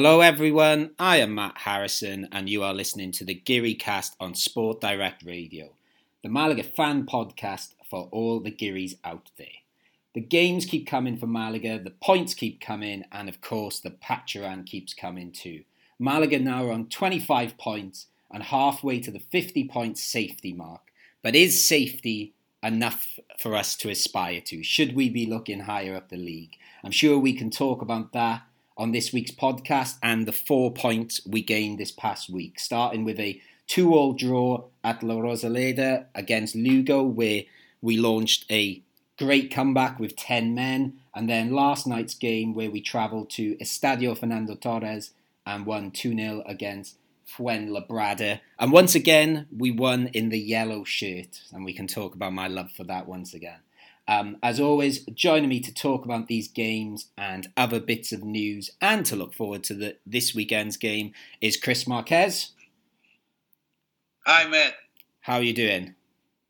Hello, everyone. I am Matt Harrison, and you are listening to the Geary Cast on Sport Direct Radio, the Malaga fan podcast for all the Gearys out there. The games keep coming for Malaga, the points keep coming, and of course, the Pacharan keeps coming too. Malaga now are on 25 points and halfway to the 50 point safety mark. But is safety enough for us to aspire to? Should we be looking higher up the league? I'm sure we can talk about that on this week's podcast and the four points we gained this past week, starting with a two-all draw at La Rosaleda against Lugo, where we launched a great comeback with 10 men, and then last night's game where we travelled to Estadio Fernando Torres and won 2-0 against Fuenlabrada. And once again, we won in the yellow shirt, and we can talk about my love for that once again. Um, as always, joining me to talk about these games and other bits of news and to look forward to the, this weekend's game is Chris Marquez. Hi, Matt. How are you doing?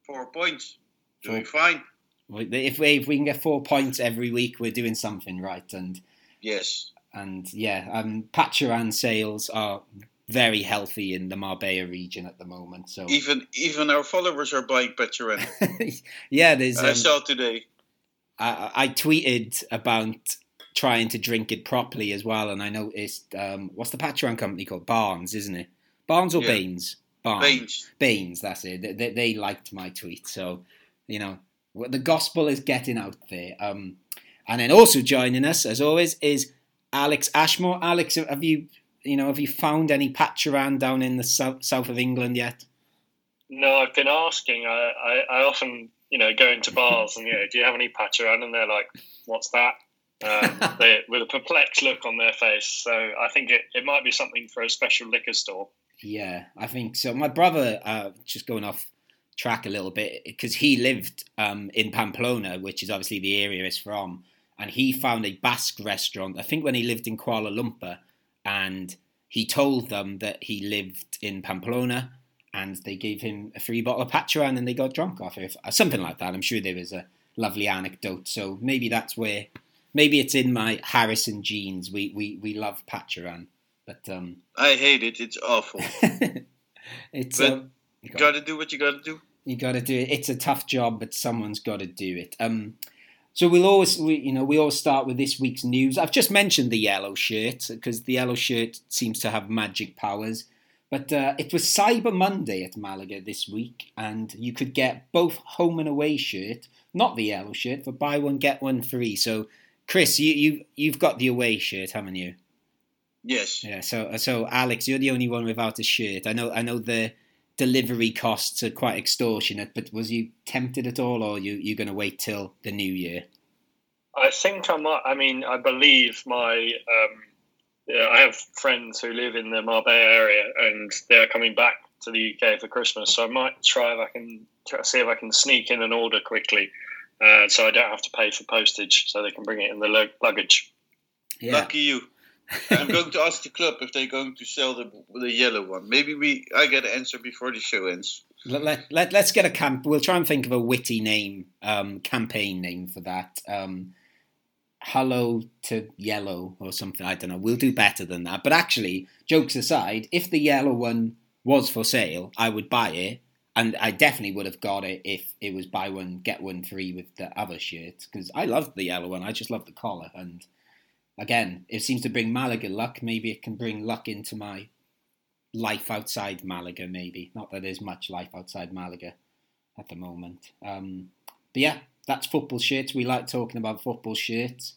Four points. Doing four. fine. If we, if we can get four points every week, we're doing something right. And yes, and yeah, um, Pacharan sales are very healthy in the Marbella region at the moment. So even even our followers are buying Pacharan. yeah, there's. Um, I saw today. I, I tweeted about trying to drink it properly as well, and I noticed um, what's the Pacharan company called? Barnes, isn't it? Barnes or yeah. Baines? Barnes. Baines. Baines. That's it. They, they, they, liked my tweet, so you know what the gospel is getting out there. Um, and then also joining us, as always, is Alex Ashmore. Alex, have you you know, have you found any Pacharan down in the south, south of England yet? No, I've been asking. I, I, I often, you know, go into bars and, you know, do you have any Pacharan? And they're like, what's that? Um, they, with a perplexed look on their face. So I think it, it might be something for a special liquor store. Yeah, I think so. My brother, uh, just going off track a little bit, because he lived um, in Pamplona, which is obviously the area he's from, and he found a Basque restaurant. I think when he lived in Kuala Lumpur, and he told them that he lived in Pamplona and they gave him a free bottle of Pacharan and then they got drunk off it. Uh, something like that. I'm sure there was a lovely anecdote. So maybe that's where, maybe it's in my Harrison genes. We we, we love Pacharan. But um, I hate it. It's awful. it's but um, you gotta do what you gotta do. You gotta do it. It's a tough job, but someone's got to do it. Um, so we'll always, we, you know, we always start with this week's news. I've just mentioned the yellow shirt because the yellow shirt seems to have magic powers. But uh, it was Cyber Monday at Malaga this week, and you could get both home and away shirt, not the yellow shirt, for buy one get one free. So, Chris, you you you've got the away shirt, haven't you? Yes. Yeah. So so Alex, you're the only one without a shirt. I know I know the delivery costs are quite extortionate. But was you tempted at all, or you you going to wait till the new year? I think I might. I mean, I believe my. Um, yeah, I have friends who live in the Marbella area, and they're coming back to the UK for Christmas. So I might try if I can see if I can sneak in an order quickly, uh, so I don't have to pay for postage, so they can bring it in the luggage. Yeah. Lucky you. I'm going to ask the club if they're going to sell the the yellow one. Maybe we I get an answer before the show ends. Let, let, let, us get a camp. We'll try and think of a witty name, um, campaign name for that. Um, hello to yellow or something. I don't know. We'll do better than that. But actually, jokes aside, if the yellow one was for sale, I would buy it. And I definitely would have got it if it was buy one, get one free with the other shirts. Because I love the yellow one. I just love the collar. And again, it seems to bring Malaga luck. Maybe it can bring luck into my life outside Malaga, maybe. Not that there's much life outside Malaga at the moment. Um, but yeah, that's football shirts. We like talking about football shirts.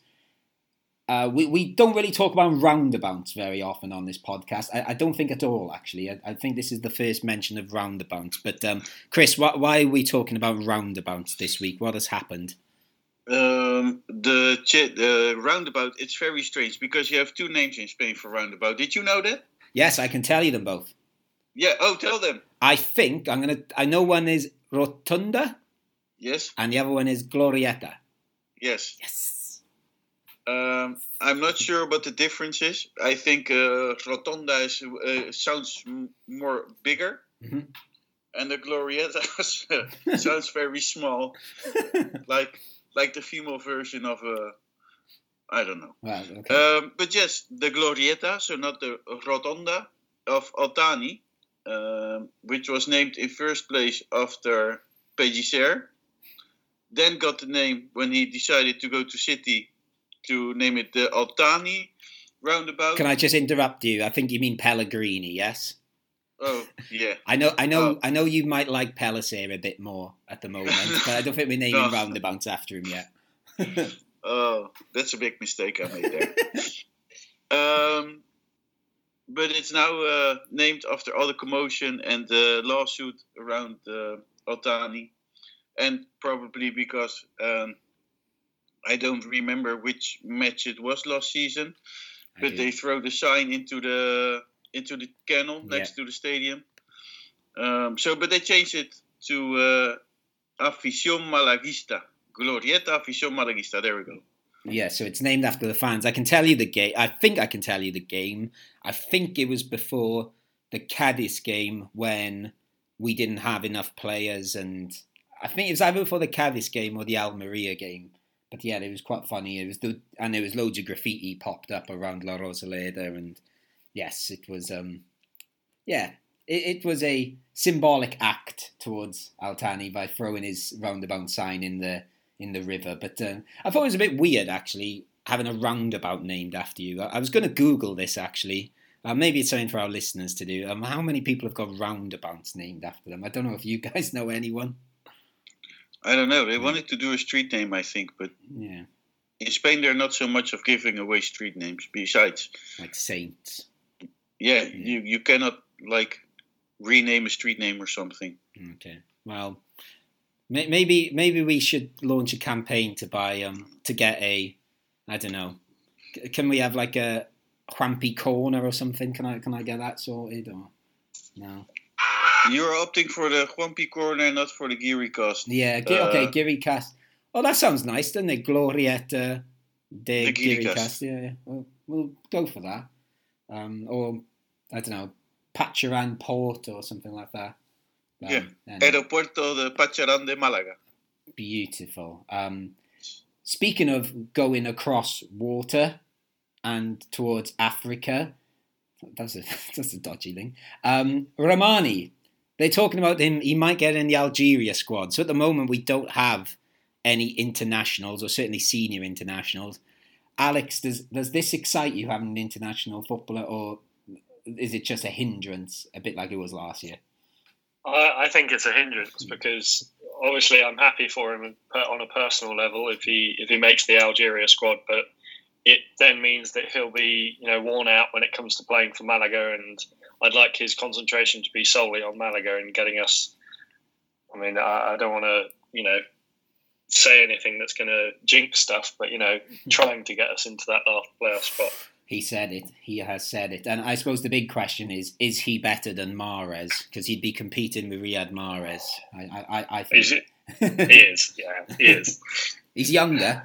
Uh, we, we don't really talk about roundabouts very often on this podcast. I, I don't think at all, actually. I, I, think this is the first mention of roundabouts. But um, Chris, wh- why are we talking about roundabouts this week? What has happened? Um, the the roundabout. It's very strange because you have two names in Spain for roundabout. Did you know that? Yes, I can tell you them both. Yeah. Oh, tell them. I think I'm gonna. I know one is rotunda. Yes. And the other one is glorieta. Yes. Yes. Um, I'm not sure what the difference is. I think uh, rotonda is, uh, sounds m- more bigger. Mm-hmm and the glorieta sounds very small, like like the female version of a I don't know. Well, okay. Um, but yes, the Glorieta, so not the Rotonda of Al-Thani, um, which was named in first place after Pellicer. Then got the name when he decided to go to City to name it the Al-Thani roundabout. Can I just interrupt you? I think you mean Pellegrini, yes? Oh yeah. I know, I know, Oh. I know. You might like Pellicer a bit more at the moment, but I don't think we're naming No. roundabouts after him yet. Oh, that's a big mistake I made there. um, but it's now uh, named after all the commotion and the lawsuit around uh, Al-Thani, and probably because um, I don't remember which match it was last season, but they throw the sign into the into the canal next to the stadium. Um, so, but they changed it to uh, Afición Malaguista. Glorieta Afición Malaguista. There we go. Yeah, so it's named after the fans. I can tell you the game. I think I can tell you the game. I think it was before the Cadiz game when we didn't have enough players, and I think it was either before the Cadiz game or the Almeria game. But yeah, it was quite funny. It was the and there was loads of graffiti popped up around La Rosaleda, and yes, it was. um Yeah, it, it was a symbolic act towards Al-Thani by throwing his roundabout sign in the in the river. But uh, I thought it was a bit weird actually having a roundabout named after you. I, I was going to Google this actually. Uh, maybe it's something for our listeners to do. Um, how many people have got roundabouts named after them? I don't know if you guys know anyone. I don't know. They wanted to do a street name, I think, but Yeah, in Spain they're not so much of giving away street names. Besides, like Saints. Yeah, you you cannot like rename a street name or something. Okay. Well, may- maybe maybe we should launch a campaign to buy um to get a I don't know. C- Can we have like a Juanpi corner or something? Can I can I get that sorted or no? You're opting for the Juanpi corner, not for the Geary cast. Yeah. Gi- okay. Uh, Giri Cast. Oh, that sounds nice, doesn't it? Glorietta de The Giri Giri Cast. Cast. Yeah. yeah. Well, we'll go for that. Um, or I don't know, Pacharan Port or something like that. Um, Yeah. Aeropuerto de Pacharán de Málaga. Beautiful. Um, speaking of going across water and towards Africa, that's a that's a dodgy thing. Um, Rahmani, they're talking about him. He might get in the Algeria squad. So at the moment, we don't have any internationals, or certainly senior internationals. Alex, does does this excite you having an international footballer, or is it just a hindrance, a bit like it was last year? I, I think it's a hindrance because obviously I'm happy for him on a personal level if he if he makes the Algeria squad, but it then means that he'll be you know worn out when it comes to playing for Malaga, and I'd like his concentration to be solely on Malaga and getting us. I mean, I, I don't want to you know say anything that's going to jinx stuff, but you know, trying to get us into that last playoff spot. He said it. He has said it. And I suppose the big question is: Is he better than Mahrez? Because he'd be competing with Riyad Mahrez. I, I, I- think Is it? He is, yeah, he is. he's younger.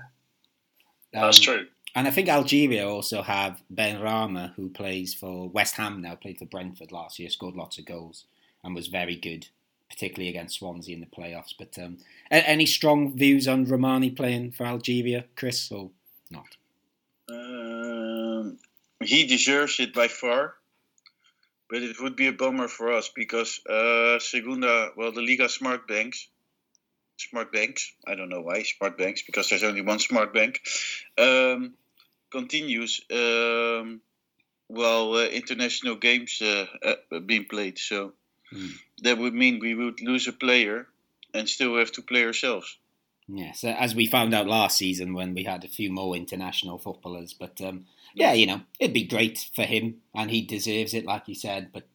That's Um, true. And I think Algeria also have Benrahma, who plays for West Ham now, played for Brentford last year, scored lots of goals, and was very good, particularly against Swansea in the playoffs. But um, any strong views on Rahmani playing for Algeria, Chris, or not? He deserves it by far, but it would be a bummer for us because uh, Segunda, well, the Liga Smart Banks, Smart Banks, I don't know why Smart Banks because there's only one Smart Bank, um, continues um, while uh, international games uh, uh, being played. So Hmm. that would mean we would lose a player and still have to play ourselves. Yes, uh, as we found out last season when we had a few more international footballers. But um, yeah, you know, it'd be great for him, and he deserves it, like you said. But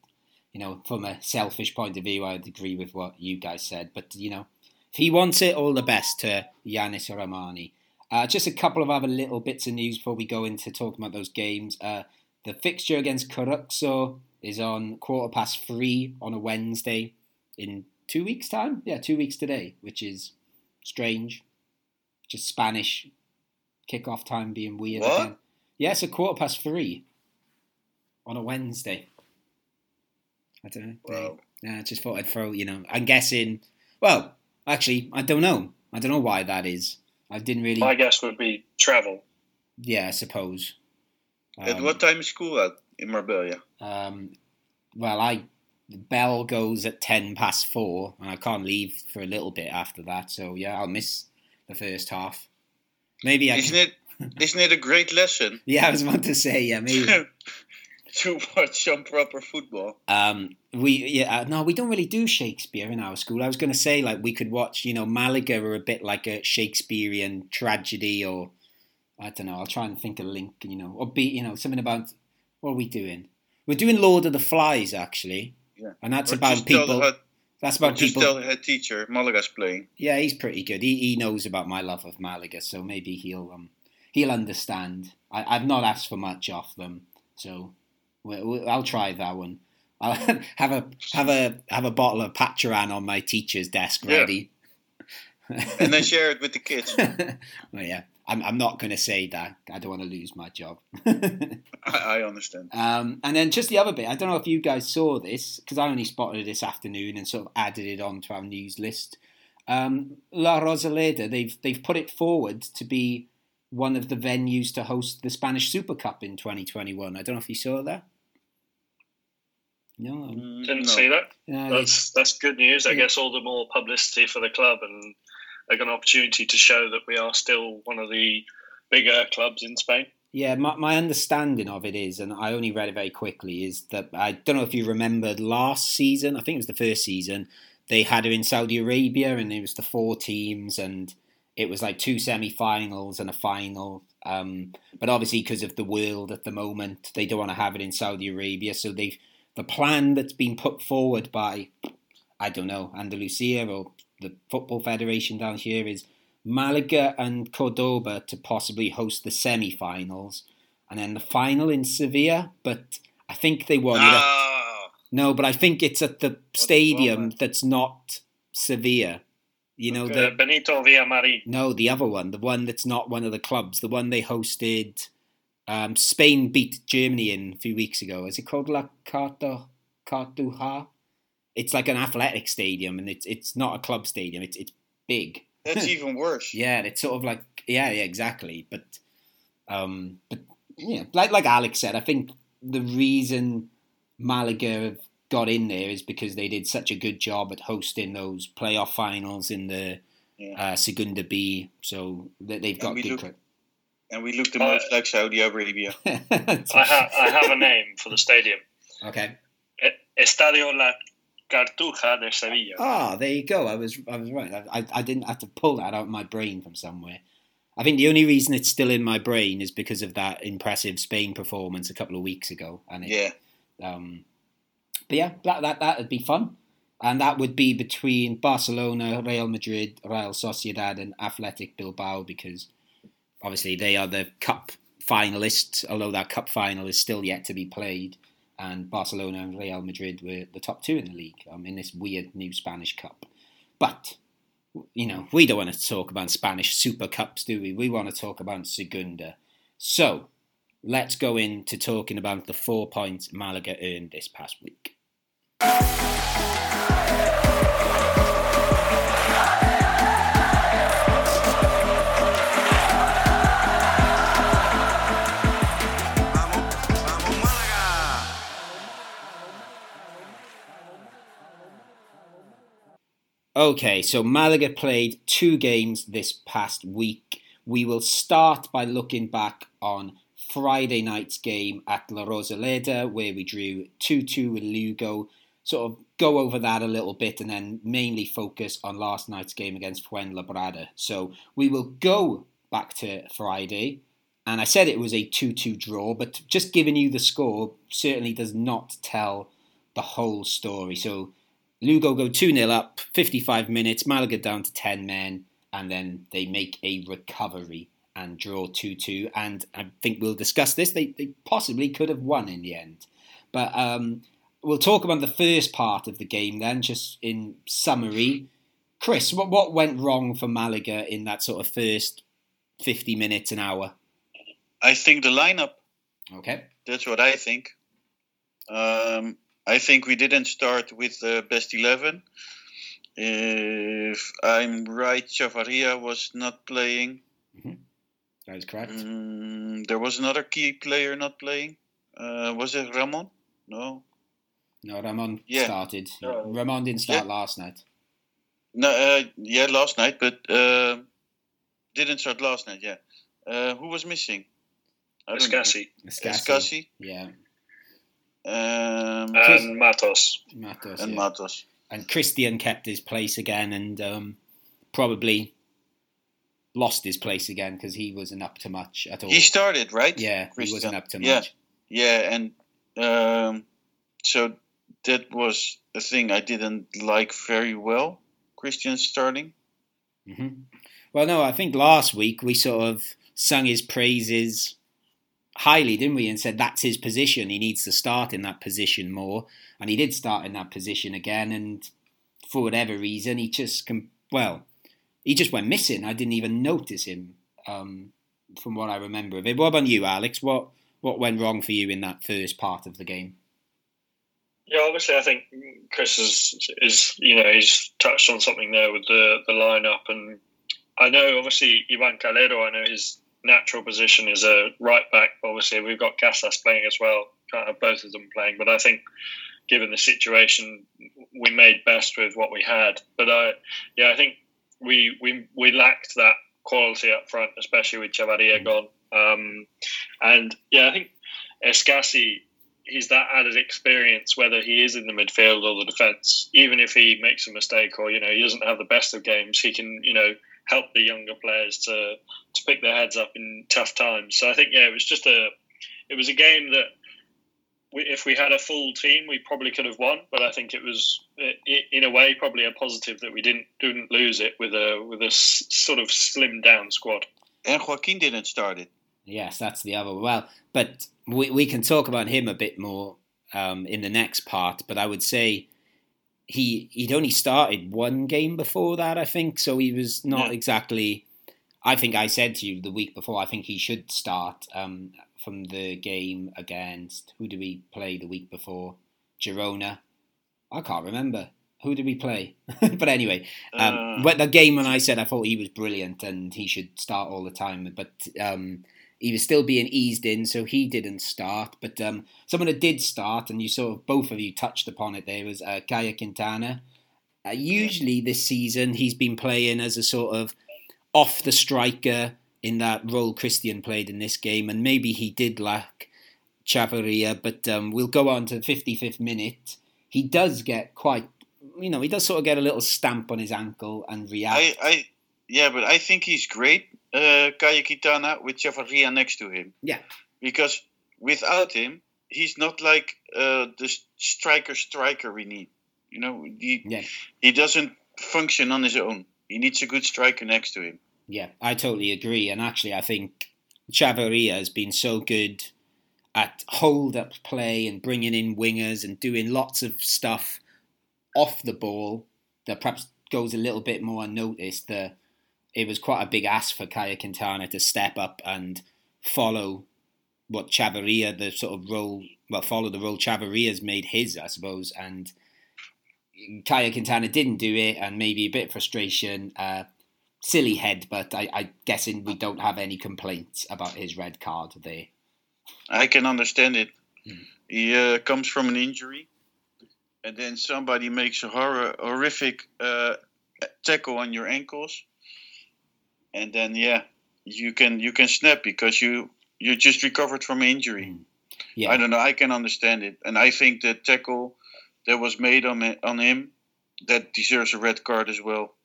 you know, from a selfish point of view, I'd agree with what you guys said. But you know, if he wants it, all the best to Yanis Rahmani. Uh, just a couple of other little bits of news before we go into talking about those games. Uh, the fixture against Caruxo is on quarter past three on a Wednesday in two weeks' time. Yeah, two weeks today, which is strange. Just Spanish kickoff time being weird What? again. Yeah, it's a quarter past three on a Wednesday. I don't know. Wow. Yeah, I just thought I'd throw, you know, I'm guessing, well, actually, I don't know. I don't know why that is. I didn't really. My guess would be travel. Yeah, I suppose. At Um, what time is school at in Marbella? Um, well, I the bell goes at ten past four, and I can't leave for a little bit after that. So yeah, I'll miss the first half. Maybe I. Isn't Can, it? Isn't it a great lesson yeah, I was about to say yeah, maybe. to watch some proper football? Um, we yeah uh, no, we don't really do Shakespeare in our school. I was going to say like we could watch you know Malaga or a bit like a Shakespearean tragedy or I don't know. I'll try and think a link you know or be you know something about what are we doing? We're doing Lord of the Flies actually, Yeah. and that's Or about people. head- That's about just people. tell head teacher Malaga's playing. Yeah, he's pretty good. He he knows about my love of Malaga, so maybe he'll um he'll understand. I, I've not asked for much off them, so we, we, I'll try that one. I'll have a have a have a bottle of Pacharan on my teacher's desk Yeah. ready. And then share it with the kids. well, yeah, I'm I'm not going to say that. I don't want to lose my job. I, I understand. Um, and then just the other bit, I don't know if you guys saw this because I only spotted it this afternoon and sort of added it on to our news list. Um, La Rosaleda, they've they've put it forward to be one of the venues to host the Spanish Super Cup in 2021. I don't know if you saw that. No, Mm, Didn't no. see that. no, That's that's good news. I Yeah. guess all the more publicity for the club and like an opportunity to show that we are still one of the bigger clubs in Spain. Yeah, my, my understanding of it is, and I only read it very quickly, is that I don't know if you remembered last season, I think it was the first season, they had it in Saudi Arabia and it was the four teams and it was like two semi finals and a final. Um, but obviously, because of the world at the moment, they don't want to have it in Saudi Arabia. So they've the plan that's been put forward by, I don't know, Andalusia or the Football Federation down here is Malaga and Cordoba to possibly host the semi-finals, and then the final in Sevilla. But I think they won it. No, but I think it's at the stadium bummer. that's not Sevilla. You know Uh, the Benito Villamarín. no, the other one, the one that's not one of the clubs, the one they hosted. Um, Spain beat Germany in a few weeks ago. Is it called La Carta Cartuja? It's like an athletic stadium, and it's it's not a club stadium. It's it's big. that's even worse. Yeah, it's sort of like yeah, yeah, exactly. But um, but yeah, like like Alex said, I think the reason Malaga have got in there is because they did such a good job at hosting those playoff finals in the Yeah. uh, Segunda B, so they, they've got And we good. look- credit. And we look the Uh, like Saudi Arabia. I, ha- I have a name for the stadium. okay. Estadio La Cartuja de Sevilla. Ah, there you go. I was I was right. I, I, didn't have to pull that out of my brain from somewhere. I think the only reason it's still in my brain is because of that impressive Spain performance a couple of weeks ago, and it, Yeah. Um, but yeah, that that that would be fun, and that would be between Barcelona, Real Madrid, Real Sociedad, and Athletic Bilbao because obviously they are the cup finalists. Although that cup final is still yet to be played, and Barcelona and Real Madrid were the top two in the league um, in this weird new Spanish cup. But you know, we don't want to talk about Spanish Super Cups, do we? We want to talk about Segunda. So let's go into talking about the four points Malaga earned this past week. Okay, so Malaga played two games this past week. We will start by looking back on Friday night's game at La Rosaleda, where we drew 2 2 with Lugo. Sort of go over that a little bit and then mainly focus on last night's game against Fuenlabrada. So we will go back to Friday. And I said it was a 2 2 draw, but just giving you the score certainly does not tell the whole story. So Lugo go 2 0 up, 55 minutes, Malaga down to 10 men, and then they make a recovery and draw 2 2. And I think we'll discuss this. They, they possibly could have won in the end. But um, we'll talk about the first part of the game then, just in summary. Chris, what, what went wrong for Malaga in that sort of first 50 minutes, an hour? I think the lineup. Okay. That's what I think. Um, I think we didn't start with the best 11. If I'm right, Chavarria was not playing. That is correct. Mm, there was another key player not playing. Uh, was it Ramon? No. No, Ramon Yeah. started. No. Ramon didn't start Yeah. last night. No, uh, yeah, last night, but uh, didn't start last night. Yeah, uh, who was missing? I don't know. Escassi Escassi. Escassi, Yeah, um, Chris- and Matos. Matos. and yeah. Matos. and Christian kept his place again, and um, probably lost his place again because he wasn't up to much at all. He started right. yeah, he Christian. wasn't up to Yeah. much. Yeah, and um, so that was a thing I didn't like very well. Christian starting. hmm Well, no, I think last week we sort of sung his praises highly, didn't we? And said that's his position. He needs to start in that position more, and he did start in that position again. And for whatever reason, he just well, he just went missing. I didn't even notice him. Um, from what I remember of it. What about you, Alex? What what went wrong for you in that first part of the game? Yeah, obviously, I think Chris is is you know he's touched on something there with the the lineup, and I know obviously Ivan Calero. I know his natural position is a right back. Obviously, we've got Casas playing as well. Can't have both of them playing, but I think given the situation, we made best with what we had. But uh, yeah, I think we we we lacked that quality up front, especially with Chavarria gone. Um, and yeah, I think Escassi he's that added experience, whether he is in the midfield or the defence. Even if he makes a mistake or you know he doesn't have the best of games, he can you know help the younger players to to pick their heads up in tough times. So I think yeah, it was just a it was a game that. We, if we had a full team, we probably could have won. But I think it was, i- i- in a way, probably a positive that we didn't didn't lose it with a with a s- sort of slimmed down squad. And Joaquin didn't start it. Yes, that's the other. Well, but we we can talk about him a bit more um, in the next part. But I would say he he'd only started one game before that, I think. So he was not Yeah. exactly. I think I said to you the week before. I think he should start um, from the game against who did we play the week before? Girona. I can't remember who did we play. but anyway, um, Uh, but the game when I said I thought he was brilliant and he should start all the time, but um, he was still being eased in, so he didn't start. But um, someone that did start, and you sort of both of you touched upon it there, was uh, Caye Quintana. Uh, usually this season he's been playing as a sort of off the striker in that role Christian played in this game, and maybe he did lack Chavarria, but um, we'll go on to the 55th minute. He does get quite, you know, he does sort of get a little stamp on his ankle and react. I, I, yeah, but I think he's great, uh, Caye Quintana, with Chavarria next to him. Yeah. Because without him, he's not like uh, the striker striker we need. You know, he, Yeah. he doesn't function on his own. He needs a good striker next to him. Yeah, I totally agree. And actually, I think Chavarria has been so good at hold up play and bringing in wingers and doing lots of stuff off the ball that perhaps goes a little bit more unnoticed. That it was quite a big ask for Caye Quintana to step up and follow what Chavarria, the sort of role, well, follow the role Chavarria's made his, I suppose. And Caye Quintana didn't do it, and maybe a bit of frustration. Uh, silly head, but I, I guessing we don't have any complaints about his red card there. I can understand it. Hmm. He uh, comes from an injury, and then somebody makes a horror, horrific uh, tackle on your ankles, and then yeah, you can you can snap because you you just recovered from injury. Hmm. Yeah, I don't know. I can understand it, and I think the tackle that was made on it, on him that deserves a red card as well.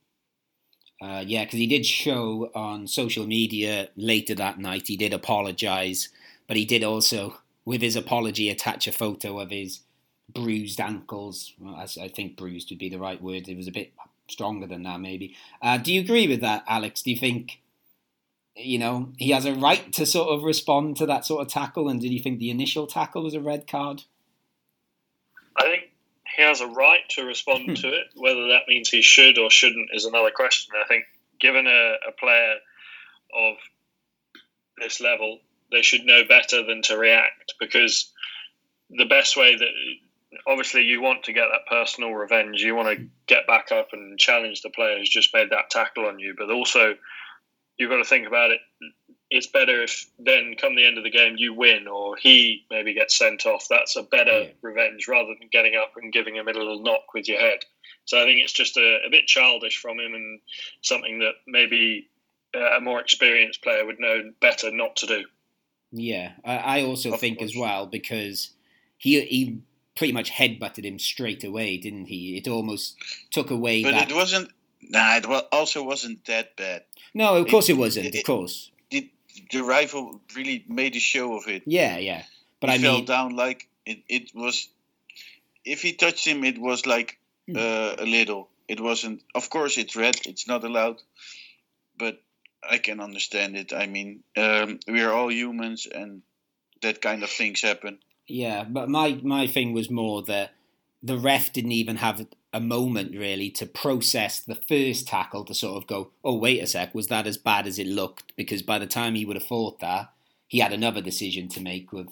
Uh, yeah, because he did show on social media later that night. He did apologise, but he did also, with his apology, attach a photo of his bruised ankles. Well, as I think bruised would be the right word. It was a bit stronger than that, maybe. Uh, do you agree with that, Alex? Do you think, you know, he has a right to sort of respond to that sort of tackle? And did you think the initial tackle was a red card? I think he has a right to respond to it. Whether that means he should or shouldn't is another question. I think, given a, a player of this level, they should know better than to react because the best way that obviously you want to get that personal revenge, you want to get back up and challenge the player who's just made that tackle on you, but also you've got to think about it. it's better if then come the end of the game you win or he maybe gets sent off. That's a better Yeah. revenge rather than getting up and giving him a little knock with your head. So I think it's just a, a bit childish from him and something that maybe a more experienced player would know better not to do. Yeah, I, I also Of think as well because he he pretty much headbutted him straight away, didn't he? It almost took away But that. it wasn't. Nah, it also wasn't that bad. no, of course it, it- wasn't. Of course, The, the rival really made a show of it. yeah, yeah. But he I fell mean, down like it, it was. If he touched him, it was like Hmm. uh, a little. It wasn't. Of course, it's red. It's not allowed. But I can understand it. I mean, um, we are all humans, and that kind of things happen. Yeah, but my my thing was more that the ref didn't even have a moment really to process the first tackle to sort of go, oh wait a sec, was that as bad as it looked? Because by the time he would have thought that, he had another decision to make. With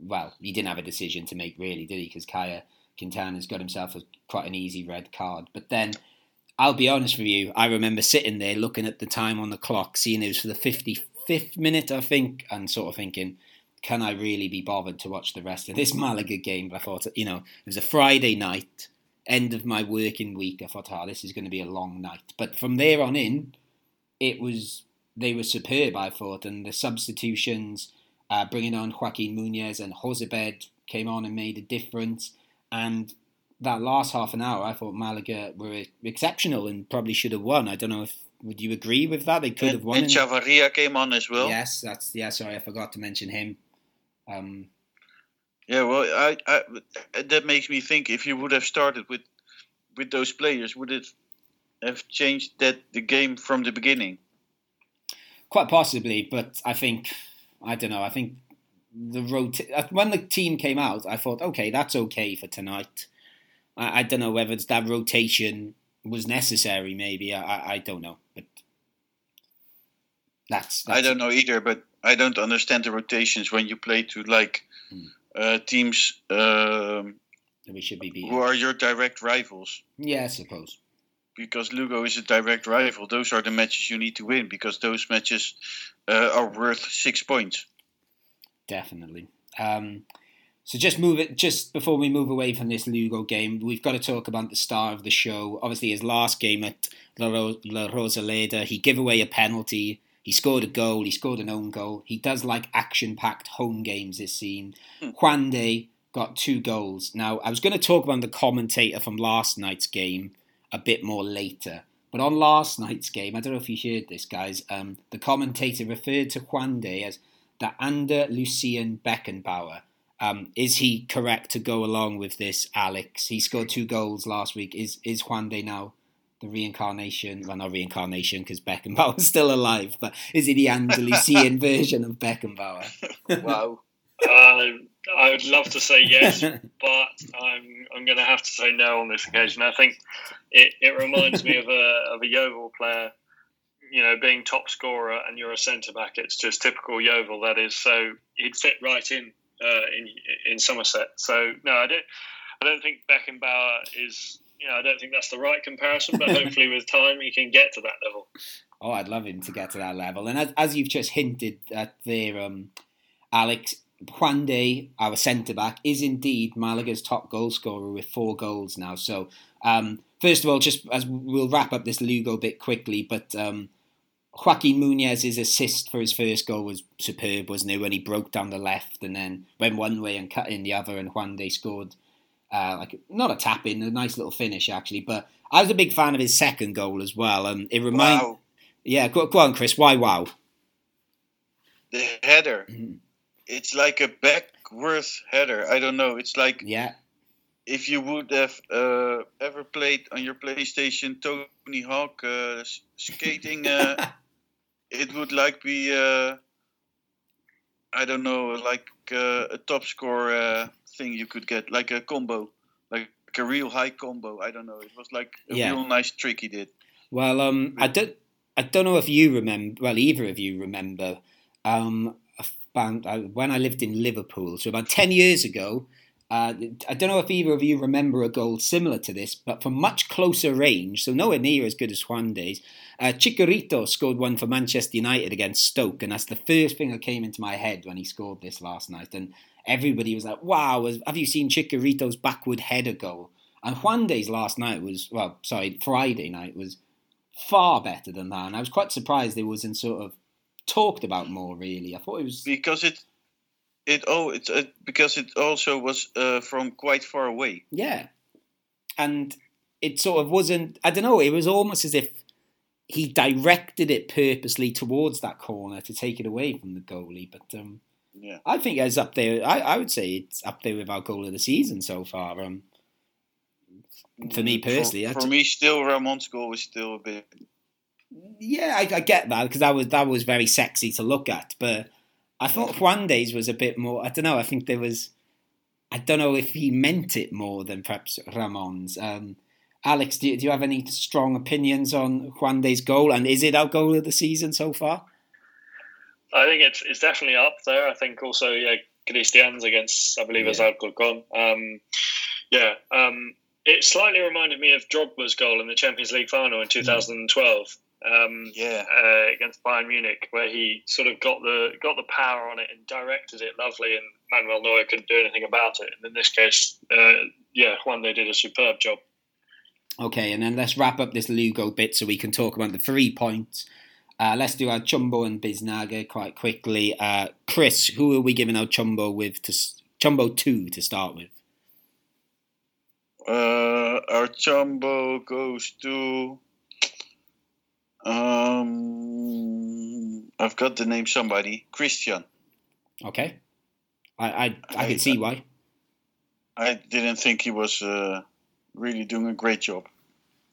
well, he didn't have a decision to make really, did he? Because Caye Quintana's got himself a, quite an easy red card. But then, I'll be honest with you, I remember sitting there looking at the time on the clock, seeing it was for the fifty fifth minute, I think, and sort of thinking can I really be bothered to watch the rest of this Malaga game? But I thought, you know, it was a Friday night, end of my working week. I thought, oh, this is going to be a long night. But from there on in, it was they were superb. I thought, and the substitutions, uh, bringing on Joaquin Munoz and Jozabed came on and made a difference. And that last half an hour, I thought Malaga were exceptional and probably should have won. I don't know if would you agree with that? They could have won. and Chavarria came on as well. yes, that's yeah. Sorry, I forgot to mention him. Um, Yeah, well, I, I that makes me think if you would have started with with those players, would it have changed that the game from the beginning? Quite possibly, but I think I don't know. I think the rota- when the team came out, I thought, okay, that's okay for tonight. I, I don't know whether it's that rotation was necessary. Maybe I, I, I don't know, but that's, that's I don't know either, but I don't understand the rotations when you play to like Hmm. uh, teams um, We should be beating. who are your direct rivals. Yeah, I suppose. Because Lugo is a direct rival, those are the matches you need to win because those matches uh, are worth six points. Definitely. Um, so just move it. Just before we move away from this Lugo game, we've got to talk about the star of the show. Obviously, his last game at La, Ro- La Rosaleda, he gave away a penalty. He scored a goal. He scored an own goal. He does like action-packed home games. This scene. Juande got two goals. Now, I was going to talk about the commentator from last night's game a bit more later. But on last night's game, I don't know if you heard this, guys. Um, the commentator referred to Juande as the Andalusian Beckenbauer. Um, is he correct to go along with this, Alex? He scored two goals last week. Is is Juande now the reincarnation? Well, not reincarnation because Beckenbauer's still alive, but is he the Andalusian version of Beckenbauer? Wow. Uh, I would love to say yes, but I'm I'm going to have to say no on this occasion. I think it, it reminds me of a of a Yeovil player, you know, being top scorer and you're a centre back. It's just typical Yeovil. That is, so he'd fit right in uh, in in Somerset. So no, I don't I don't think Beckenbauer is. Know, I don't think that's the right comparison, but hopefully with time he can get to that level. Oh, I'd love him to get to that level. And as, as you've just hinted at there, um, Alex, Juande, our centre back, is indeed Malaga's top goal scorer with four goals now. So, um, first of all, just as we'll wrap up this Lugo bit quickly, but um, Joaquin Munoz's assist for his first goal was superb, wasn't it? When he broke down the left and then went one way and cut in the other, and Juande scored. Uh, like not a tap in, a nice little finish actually. But I was a big fan of his second goal as well. and it reminds Wow. yeah, go, go on, Chris. Why wow? The header. Mhm. It's like a backwards header. I don't know. It's like Yeah, if you would have uh, ever played on your PlayStation Tony Hawk uh, skating, uh, it would like be uh, I don't know, like uh, a top score uh, thing you could get, like a combo, like a real high combo. I don't know. It was like a Yeah. real nice trick he did. Well, um, I don't, I don't know if you remember. Well, either of you remember. Um, about, uh, when I lived in Liverpool, so about ten years ago, Uh, I don't know if either of you remember a goal similar to this, but from much closer range, so nowhere near as good as Juande's, uh, Chicharito scored one for Manchester United against Stoke, and that's the first thing that came into my head when he scored this last night. And everybody was like, wow, have you seen Chicharito's backward header goal? And Juande's last night was, well, sorry, Friday night was far better than that. And I was quite surprised it wasn't sort of talked about more, really. I thought it was. Because it it oh it's uh, because it also was uh, from quite far away. Yeah, and it sort of wasn't. I don't know. It was almost as if he directed it purposely towards that corner to take it away from the goalie. But um, yeah, I think it's up there. I, I would say it's up there with our goal of the season so far. Um, for me personally, for, for me, still Ramon's goal was still a bit. Yeah, I, I get that because that was that was very sexy to look at, but I thought Juande's was a bit more. I don't know. I think there was. I don't know if he meant it more than perhaps Ramon's. Um, Alex, do do you have any strong opinions on Juande's goal? And is it our goal of the season so far? I think it's it's definitely up there. I think also yeah, Christian's against I believe yeah. it's Alcorcon. Um, yeah, um, it slightly reminded me of Drogba's goal in the Champions League final in 2012 um, yeah, uh, against Bayern Munich, where he sort of got the got the power on it and directed it lovely, and Manuel Neuer couldn't do anything about it. And in this case, uh, yeah, they did a superb job. Okay, and then let's wrap up this Lugo bit so we can talk about the three points. Uh, let's do our Chumbo and Biznaga quite quickly. Uh, Chris, who are we giving our Chumbo with to Chumbo two to start with? Uh, our Chumbo goes to um, I've got to name somebody. Christian. Okay. I I, I, I can see why. I didn't think he was uh, really doing a great job.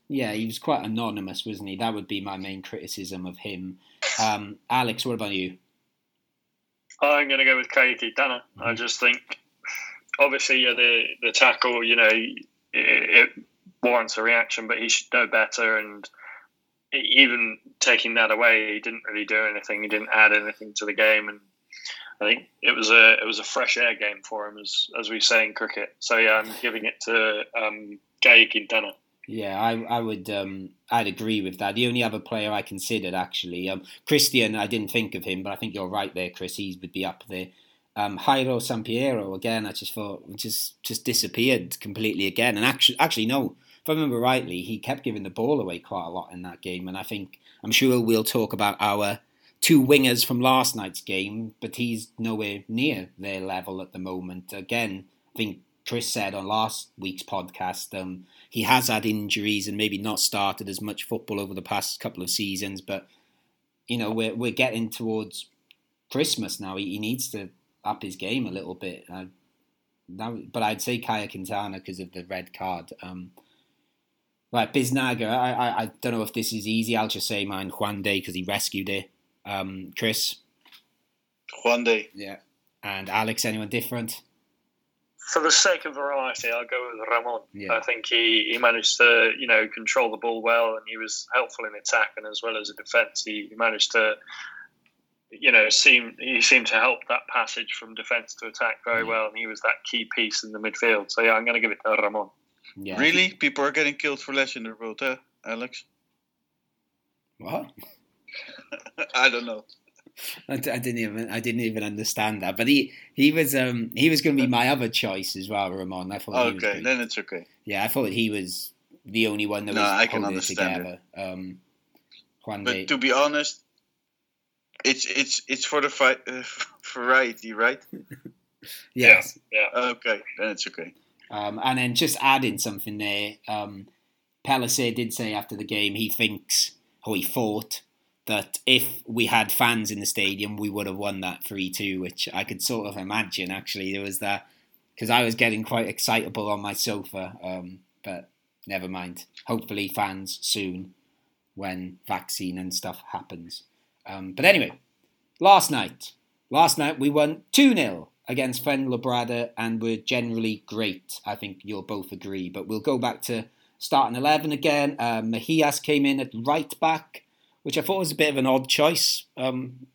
Yeah, he was quite anonymous, wasn't he? That would be my main criticism of him. Um, Alex, what about you? I'm going to go with Caye Quintana. Mm-hmm. I just think, obviously, yeah, the the tackle, you know, it, it warrants a reaction, but he should know better and even taking that away, he didn't really do anything. He didn't add anything to the game, and I think it was a it was a fresh air game for him, as as we say in cricket. So yeah, I'm giving it to um, Quintana. Yeah, I I would um, I'd agree with that. The only other player I considered actually, um, Christian, I didn't think of him, but I think you're right there, Chris. He would be up there. Um, Jairo Samperio again. I just thought just just disappeared completely again. And actually, actually no, if I remember rightly, he kept giving the ball away quite a lot in that game. And I think, I'm sure we'll talk about our two wingers from last night's game, but he's nowhere near their level at the moment. Again, I think Chris said on last week's podcast, um, he has had injuries and maybe not started as much football over the past couple of seasons, but you know we're we're getting towards Christmas now. He, he needs to up his game a little bit. Uh, that, but I'd say Caye Quintana because of the red card. Um, Right, Biznaga. I, I, I don't know if this is easy. I'll just say mine Juande because he rescued it. Um, Chris. Juande. Yeah. And Alex, anyone different? For the sake of variety, I'll go with Ramon. Yeah. I think he, he managed to, you know, control the ball well and he was helpful in attack and as well as in defence. He, he managed to, you know, seem he seemed to help that passage from defence to attack very yeah. well and he was that key piece in the midfield. So yeah, I'm going to give it to Ramon. Yeah, really? People are getting killed for less in the world, huh, Alex? What? I don't know. I, didn't even I didn't even understand that, but he he was um he was going to be my other choice as well, Ramon. I thought. Okay, then it's okay. Yeah, I thought he was the only one that no, was I can understand together. Um, Juan but de... to be honest, it's it's it's for the fi- uh, variety, right? yes. Yeah. yeah. Okay, then it's okay. Um, and then just adding something there, um, Pellicer did say after the game he thinks, or he thought, that if we had fans in the stadium, we would have won that 3 2, which I could sort of imagine actually. There was that, because I was getting quite excitable on my sofa, um, but never mind. Hopefully, fans soon when vaccine and stuff happens. Um, but anyway, last night, last night we won 2 0 against Fuenlabrada and were generally great. I think you'll both agree. But we'll go back to starting 11 again. Uh, Mejias came in at right back, which I thought was a bit of an odd choice. Um,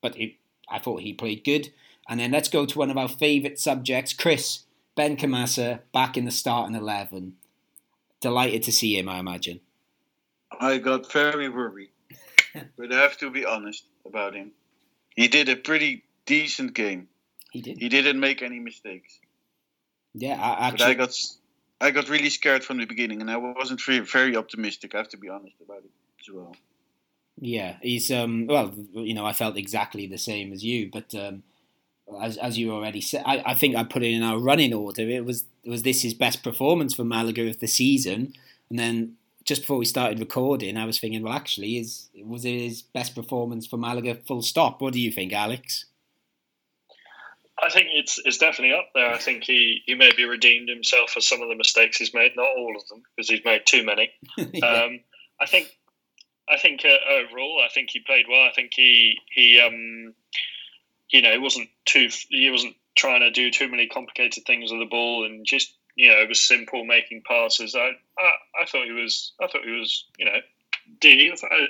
but it, I thought he played good. And then let's go to one of our favourite subjects. Chris, Benkhemassa back in the starting eleven. Delighted to see him, I imagine. I got very worried, but I have to be honest about him. He did a pretty decent game. He did. He didn't make any mistakes. Yeah, I, But I got I got really scared from the beginning, and I wasn't very, very optimistic. I have to be honest about it as well. Yeah, he's um. Well, you know, I felt exactly the same as you, but um, as as you already said, I, I think I put it in our running order. It was was this his best performance for Malaga of the season, and then just before we started recording, I was thinking, well, actually, is was it his best performance for Malaga? Full stop. What do you think, Alex? I think it's it's definitely up there. I think he, he maybe redeemed himself for some of the mistakes he's made, not all of them, because he's made too many. Um, I think I think uh, overall, I think he played well. I think he he um, you know he wasn't too he wasn't trying to do too many complicated things with the ball, and just you know it was simple making passes. I I, I thought he was I thought he was you know D. I,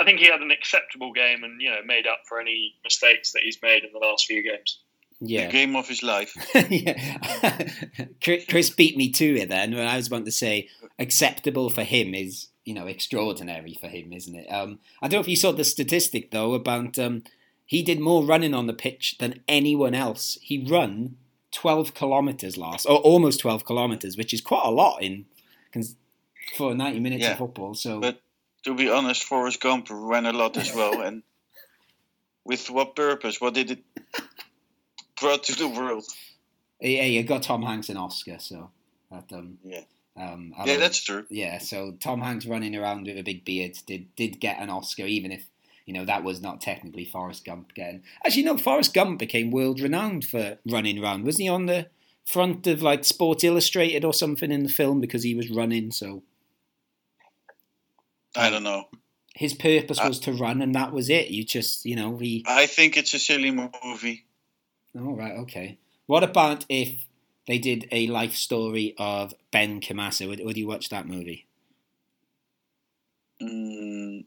I think he had an acceptable game and you know made up for any mistakes that he's made in the last few games. yeah. The game of his life. yeah. Chris Chris beat me to it then when I was about to say acceptable for him is, you know, extraordinary for him, isn't it? Um, I don't know if you saw the statistic though about um, he did more running on the pitch than anyone else. He run 12 kilometres last, or almost 12 kilometres, which is quite a lot in for 90 minutes Yeah, of football. So but- To be honest, Forrest Gump ran a lot as well, and with what purpose? What did it brought to the world? yeah, you got Tom Hanks an Oscar, so that um, Yeah. Um, Yeah, that's true. yeah, so Tom Hanks running around with a big beard did did get an Oscar, even if you know that was not technically Forrest Gump getting. Actually, no, Forrest Gump became world renowned for running around. Wasn't he on the front of like Sports Illustrated or something in the film because he was running? So I don't know. his purpose was to run, and that was it. You just you know he. I think it's a silly movie. All right, okay. What about if they did a life story of Benkhemassa? Would, would you watch that movie? Mm,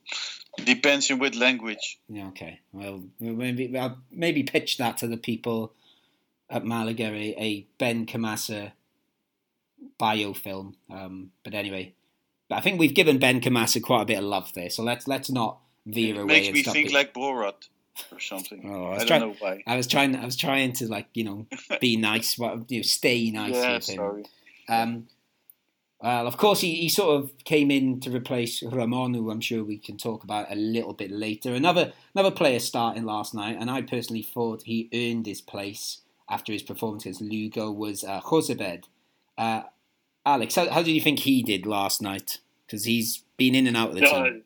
depends in what language. Yeah, okay. Well, maybe I'll maybe pitch that to the people at Malaga, a, a Benkhemassa biofilm. Um, but anyway, but I think we've given Benkhemassa quite a bit of love there, so let's let's not veer It away. makes me think like Borat or something. Oh, I I, was don't trying- know why. I was trying. I was trying to like you know be nice, you know, stay nice yeah, with him. sorry. Um, well, of course, he, he sort of came in to replace Ramon, who I'm sure we can talk about a little bit later. Another another player starting last night, and I personally thought he earned his place after his performance against Lugo was uh, Jozabed. Uh, Alex, how, how did you think he did last night? Because he's been in and out of the No, team.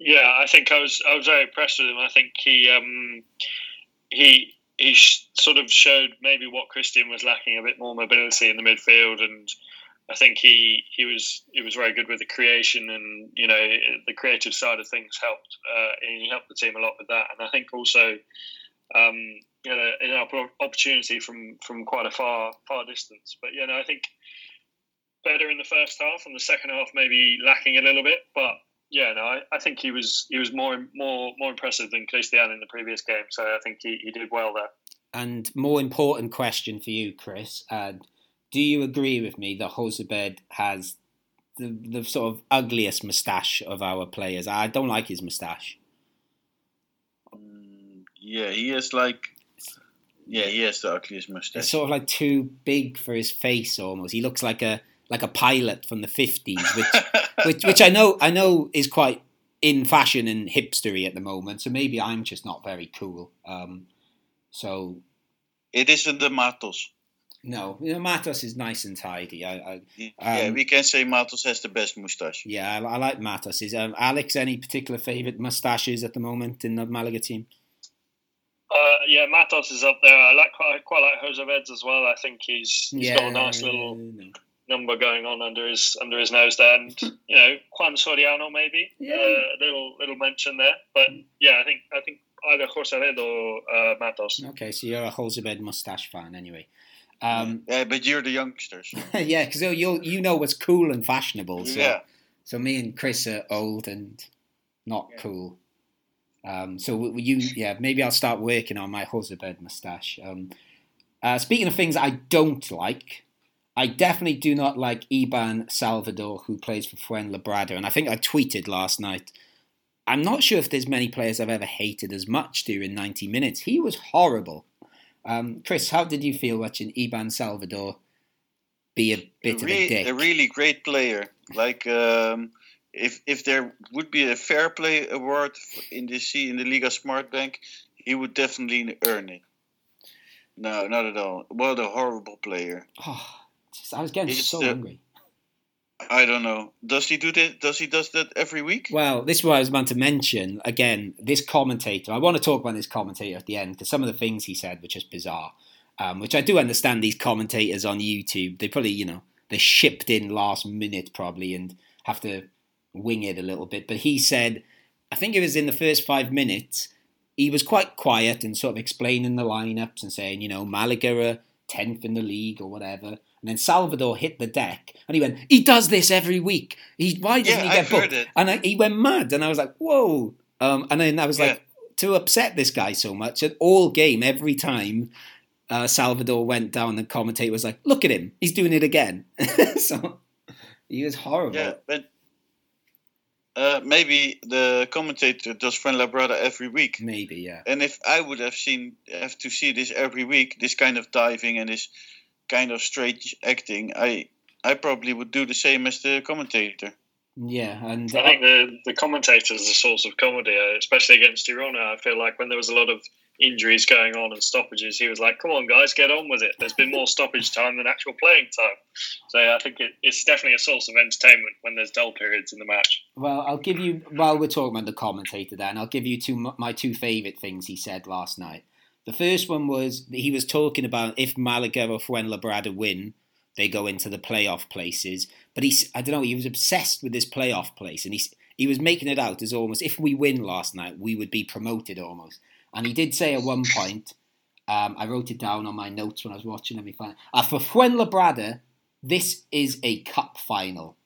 Yeah, I think I was I was very impressed with him. I think he um, he he sh- sort of showed maybe what Christian was lacking a bit more mobility in the midfield, and I think he he was he was very good with the creation and you know the creative side of things helped. Uh, he helped the team a lot with that, and I think also. Um, you know, an opportunity from, from quite a far far distance, but you know, I think better in the first half, and the second half maybe lacking a little bit. But yeah, no, I, I think he was he was more more more impressive than Christian in the previous game. So I think he, he did well there. And more important question for you, Chris. Uh, do you agree with me that Jozabed has the, the sort of ugliest moustache of our players? I don't like his moustache. Mm, yeah, he has like. Yeah, he has the ugliest moustache. It's sort of like too big for his face almost. He looks like a like a pilot from the fifties, which which which I know I know is quite in fashion and hipstery at the moment. So maybe I'm just not very cool. Um, so it isn't the Matos. no, you know, Matos is nice and tidy. I, I yeah, Um, we can say Matos has the best mustache. yeah, I, I like Matos. Is um, Alex any particular favourite moustaches at the moment in the Malaga team? Uh, yeah, Matos is up there. I like quite, quite like Jozabed's as well. I think he's he's got a nice little no. Number going on under his under his nose there, and you know Juan Soriano maybe Yeah. uh, little little mention there. But yeah, I think I think either Jozabed or uh, Matos. Okay, so you're a Jozabed moustache fan anyway. Um, yeah, but you're the youngsters. yeah, because you you know what's cool and fashionable. So, Yeah. so me and Chris are old and not Yeah. cool. Um, so w- you, yeah, maybe I'll start working on my Jozabed moustache. Um, Uh, speaking of things I don't like, I definitely do not like Iban Salvador, who plays for Fuenlabrada, and I think I tweeted last night. I'm not sure if there's many players I've ever hated as much during 90 minutes. He was horrible. Um, Chris, how did you feel watching Iban Salvador be a bit a, of a dick? a really great player. Like um, if if there would be a fair play award in the C in the Liga Smart Bank, he would definitely earn it. No, not at all. What a horrible player. Oh, just- I was getting so the- angry. I don't know. Does he do that? Does he does that every week? Well, this is what I was about to mention. Again, this commentator, I want to talk about this commentator at the end because some of the things he said were just bizarre. Um, which I do understand these commentators on YouTube. They probably, you know, they shipped in last minute probably and have to wing it a little bit. But he said, I think it was in the first five minutes, he was quite quiet and sort of explaining the lineups and saying, you know, Malaga are 10th in the league or whatever. And then Salvador hit the deck and he went, he does this every week. He, why doesn't Yeah, he get I've booked? it. And I, he went mad. And I was like, whoa. Um, and then I was Yeah. like, to upset this guy so much, at all game, every time uh, Salvador went down, the commentator was like, look at him. He's doing it again. so he was horrible. Yeah, but uh, maybe the commentator does Fuenlabrada every week. Maybe, yeah. And if I would have seen have to see this every week, this kind of diving and this kind of strange acting, I I probably would do the same as the commentator. Yeah, and I think the the commentators are a source of comedy, uh, especially against Girona. I feel like when there was a lot of injuries going on and stoppages, he was like, "Come on, guys, get on with it." There's been more stoppage time than actual playing time, so I think it, it's definitely a source of entertainment when there's dull periods in the match. Well, I'll give you while we're talking about the commentator. Then I'll give you two my two favourite things he said last night. The first one was that he was talking about if Malaga or Fuenlabrada win, they go into the playoff places. But he's I don't know. He was obsessed with this playoff place, and he he was making it out as almost if we win last night, we would be promoted almost. And he did say at one point, um, I wrote it down on my notes when I was watching. Let me find. Uh, for Fuenlabrada, this is a cup final,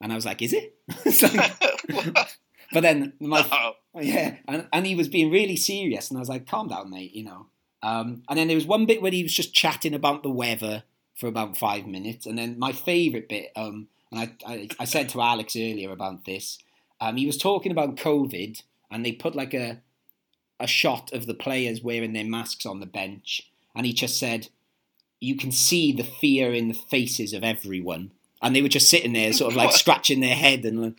and I was like, is it? Like- but then my Oh, yeah, and, and he was being really serious, and I was like, calm down, mate, you know. Um, and then there was one bit where he was just chatting about the weather for about five minutes, and then my favourite bit, um, and I, I, I said to Alex earlier about this, um, he was talking about COVID, and they put like a a shot of the players wearing their masks on the bench, and he just said, you can see the fear in the faces of everyone, and they were just sitting there, sort of like scratching their head and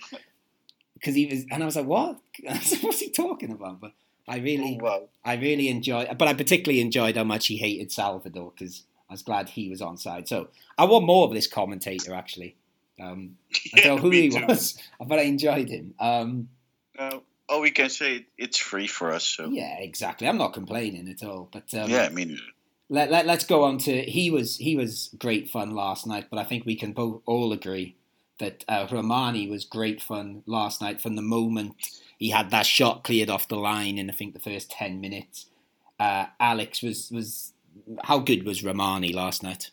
because he was, and I was like, "What? What's he talking about?" But I really, Oh, wow. I really enjoyed, but I particularly enjoyed how much he hated Salvador because I was glad he was on side. So I want more of this commentator. Actually, um, I don't know who he too. was, but I enjoyed him. Um, Uh, all we can say it's free for us. So yeah, exactly. I'm not complaining at all. But um, yeah, I mean, let, let, us go on to he was he was great fun last night, but I think we can both all agree that uh, Rahmani was great fun last night from the moment he had that shot cleared off the line in I think the first ten minutes. Uh, Alex was was how good was Rahmani last night?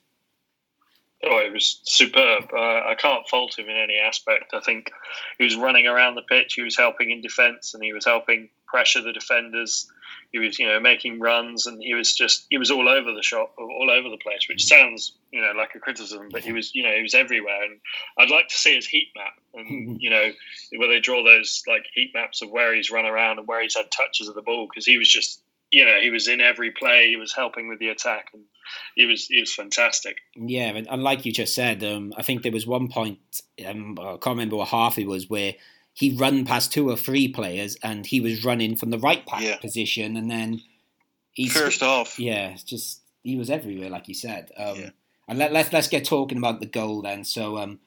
Oh, it was superb. Uh, I can't fault him in any aspect. I think he was running around the pitch. He was helping in defence, and he was helping pressure the defenders. He was, you know, making runs, and he was just he was all over the shop, all over the place. Which sounds, you know, like a criticism, but he was, you know, he was everywhere. And I'd like to see his heat map, and you know, where they draw those like heat maps of where he's run around and where he's had touches of the ball, because he was just, you know, he was in every play. He was helping with the attack, and he was he was fantastic. Yeah, and, and like you just said, um, I think there was one point um, I can't remember what half it was where he run past two or three players and he was running from the right back Yeah. position, and then he first off, yeah, just he was everywhere, like you said. Um, Yeah. And let, let's let's get talking about the goal then. So um,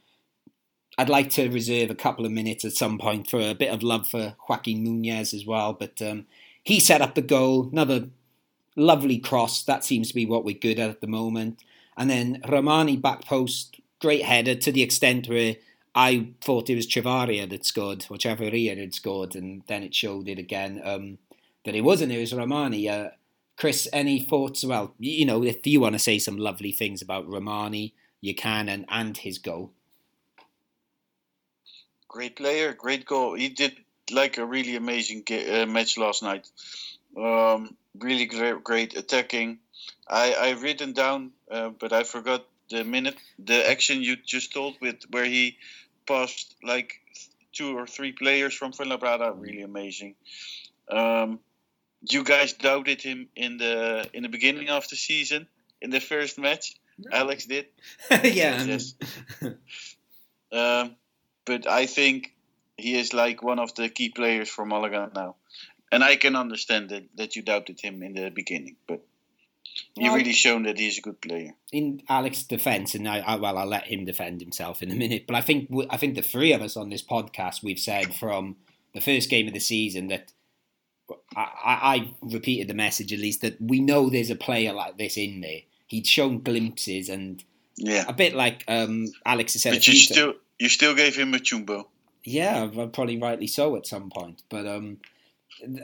I'd like to reserve a couple of minutes at some point for a bit of love for Joaquin Munoz as well. But um, he set up the goal, another lovely cross. That seems to be what we're good at at the moment. And then Rahmani back post, great header to the extent where I thought it was Chavarria that scored, or Chavarria had scored, and then it showed it again um, that it wasn't. It was Rahmani. Uh, Chris, any thoughts? Well, you know, if you want to say some lovely things about Rahmani, you can, and, and his goal. great player, great goal. He did like a really amazing ga- uh, match last night. Um, really great, great attacking. I I written down, uh, but I forgot the minute the action you just told with where he passed like two or three players from Fuenlabrada. Really amazing. Um, you guys doubted him in the in the beginning of the season in the first match. Alex did. yeah. Yes. Um, but I think he is like one of the key players for Malaga now, and I can understand that that you doubted him in the beginning, but he Well, really shown that he's a good player. in Alex's defence, and I, I well, I'll let him defend himself in a minute. But I think I think the three of us on this podcast we've said from the first game of the season that I, I, I repeated the message at least that we know there's a player like this in there. He'd shown glimpses, and Yeah, a bit like um, Alex has said. but you still you still gave him a chumbo. Yeah, probably rightly so at some point. But um,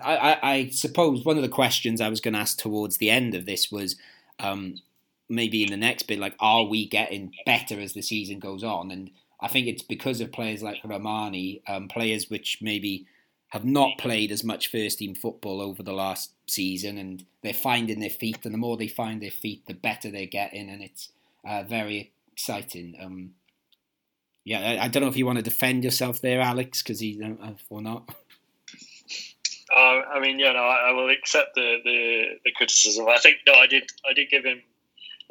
I, I, suppose one of the questions I was going to ask towards the end of this was um, maybe in the next bit, like, are we getting better as the season goes on? And I think it's because of players like Rahmani, um, players which maybe have not played as much first team football over the last season, and they're finding their feet. And the more they find their feet, the better they're getting, and it's uh, very exciting. Um, yeah, I, I don't know if you want to defend yourself there, Alex, because he uh, or not. Uh, I mean, yeah, no, I, I will accept the, the, the criticism. I think no, I did I did give him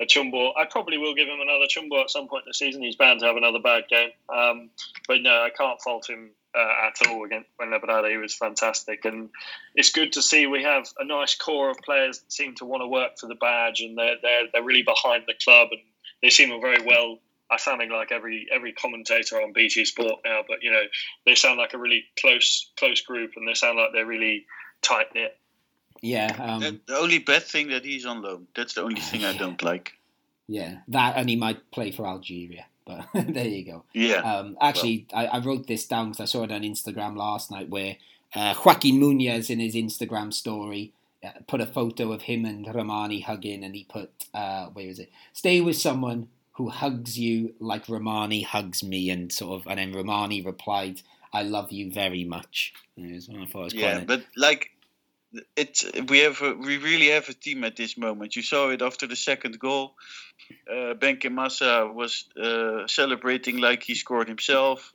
a chumbo. I probably will give him another chumbo at some point in the season. He's bound to have another bad game. Um, but no, I can't fault him uh, at all against Fuenlabrada. He was fantastic, and it's good to see we have a nice core of players that seem to want to work for the badge, and they're they're they're really behind the club, and they seem very well. I sounding like every every commentator on BT Sport now, but you know they sound like a really close close group, and they sound like they're really tight knit. Yeah, um, That- the only bad thing that he's on loan. That's the only thing I don't like. yeah, that and he might play for Algeria, but there you go. Yeah, Um, actually, I, I wrote this down because I saw it on Instagram last night where uh, Joaquin Munoz in his Instagram story uh, put a photo of him and Rahmani hugging, and he put, uh, where is it? Stay with someone who hugs you like Rahmani hugs me, and sort of, and then Rahmani replied, "I love you very much." And it was- I thought it was yeah, but like it's we have a, we really have a team at this moment. You saw it after the second goal. Uh, Benke was uh, celebrating like he scored himself.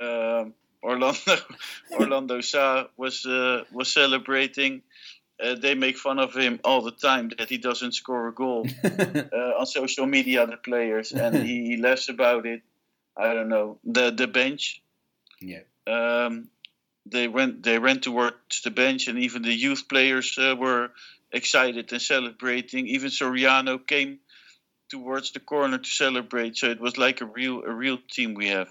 Um, Orlando Orlando Sa was uh, was celebrating. Uh, they make fun of him all the time that he doesn't score a goal uh, on social media. The players and he, he laughs about it. I don't know the the bench. yeah. Um, they went they ran towards the bench, and even the youth players uh, were excited and celebrating. Even Soriano came towards the corner to celebrate. So it was like a real a real team we have.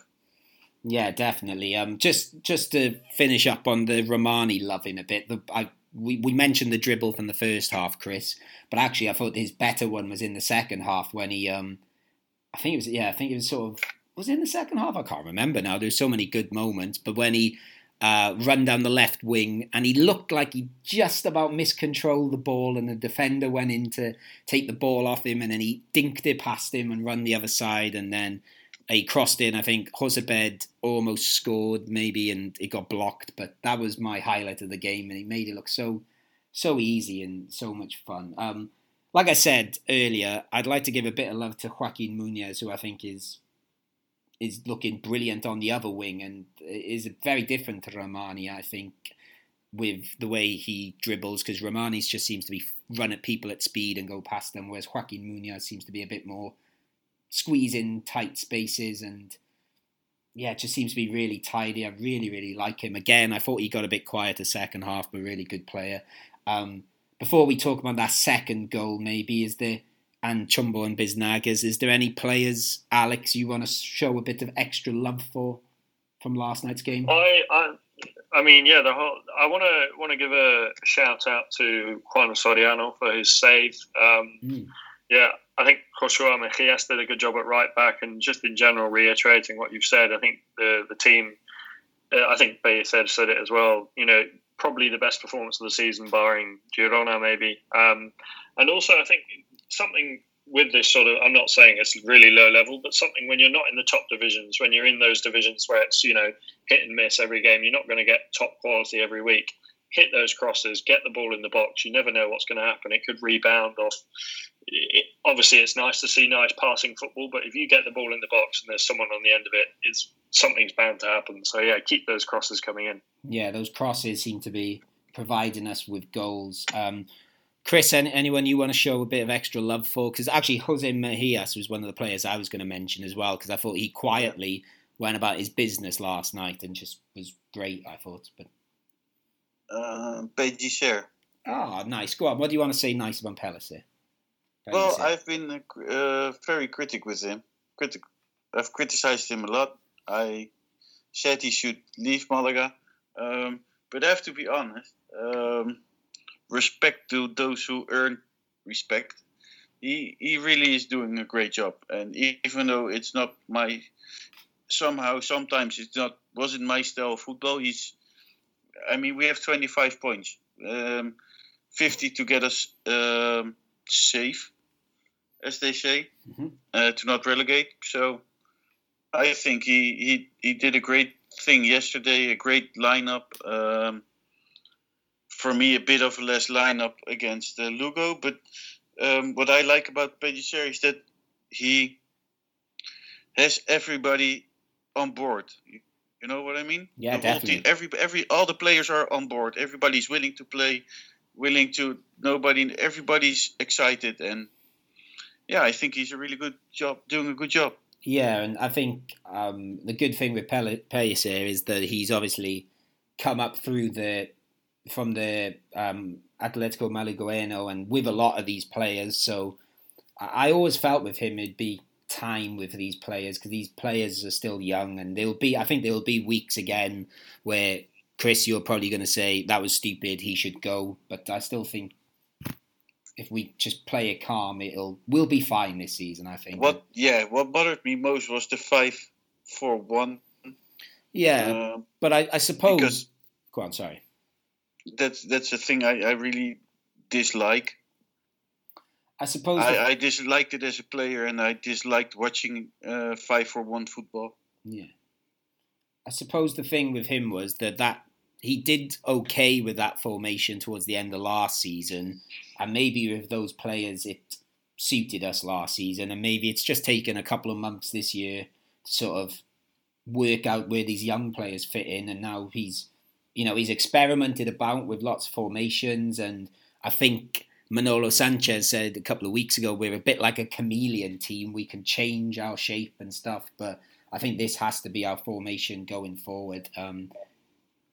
Yeah, definitely. Um, just just to finish up on the Rahmani loving a bit. The, I we, we mentioned the dribble from the first half, Chris, but actually I thought his better one was in the second half when he um, I think it was yeah, I think it was sort of was in the second half. I can't remember now. There's so many good moments, but when he uh, run down the left wing and he looked like he just about miscontrolled the ball, and the defender went in to take the ball off him, and then he dinked it past him and run the other side, and then he crossed in. I think Jozabed almost scored, maybe, and it got blocked. But that was my highlight of the game, and he made it look so, so easy and so much fun. Um, like I said earlier, I'd like to give a bit of love to Joaquin Munoz, who I think is is looking brilliant on the other wing, and is very different to Rahmani. I think with the way he dribbles, because Rahmani's just seems to be run at people at speed and go past them, whereas Joaquin Munoz seems to be a bit more squeeze in tight spaces and yeah, it just seems to be really tidy. I really, really like him. Again, I thought he got a bit quiet the second half, but really good player. Um, before we talk about that second goal, maybe is there and Chumbo and Biznagas, is there any players, Alex, you want to show a bit of extra love for from last night's game? I, I, I mean, yeah, the whole. I want to want to give a shout out to Juan Soriano for his save. Um, Mm. Yeah, I think Josua Mejias did a good job at right back, and just in general, reiterating what you've said, I think the the team. Uh, I think Bay said said it as well. You know, probably the best performance of the season, barring Girona, maybe. Um, and also, I think something with this sort of, I'm not saying it's really low level, but something when you're not in the top divisions, when you're in those divisions where it's, you know, hit and miss every game, you're not going to get top quality every week. hit those crosses, get the ball in the box. You never know what's going to happen. It could rebound off. It, obviously, it's nice to see nice passing football, but if you get the ball in the box and there's someone on the end of it, it's something's bound to happen. So yeah, keep those crosses coming in. Yeah, those crosses seem to be providing us with goals. Um, Chris, any, anyone you want to show a bit of extra love for? Because actually, Jose Mejias was one of the players I was going to mention as well, because I thought he quietly went about his business last night and just was great. I thought, but Uh, Pellicer. oh, nice. Go on. What do you want to say nice about Pellicer? Well. I've been uh, uh, very critic with him. Critic, I've criticized him a lot. I said he should leave Malaga, um, but I have to be honest. Um, respect to those who earn respect. He he really is doing a great job, and even though it's not my somehow sometimes it's not wasn't my style of football. He's, I mean, we have 25 points, um, 50 to get us um, safe as they say, Mhm. uh, to not relegate. So I think he, he, he did a great thing yesterday, a great lineup. Um, for me, a bit of a less lineup against uh, Lugo. But um, what I like about Pellicer is that he has everybody on board. You, you know what I mean? Yeah, The whole team- every, every, all the players are on board. Everybody's willing to play, willing to. Nobody, everybody's excited, and yeah, I think he's a really good job, doing a good job. Yeah, and I think um, the good thing with Pel- here is that he's obviously come up through the from the um, Atletico Malagueno and with a lot of these players. So I always felt with him it'd be time with these players because these players are still young and there'll be I think there'll be weeks again where Chris you're probably going to say that was stupid he should go but I still think if we just play it calm it'll we'll be fine this season I think What, yeah, what bothered me most was the five for one. yeah Um, But I, I suppose. because Go on, sorry. that's that's the thing I, I really dislike. I suppose. I, I disliked it as a player, and I disliked watching uh, five for one football. yeah. I suppose the thing with him was that that he did okay with that formation towards the end of last season, and maybe with those players it suited us last season, and maybe it's just taken a couple of months this year to sort of work out where these young players fit in, and now he's, you know, he's experimented about with lots of formations, and I think Manolo Sanchez said a couple of weeks ago we're a bit like a chameleon team. We can change our shape and stuff, but I think this has to be our formation going forward. Um,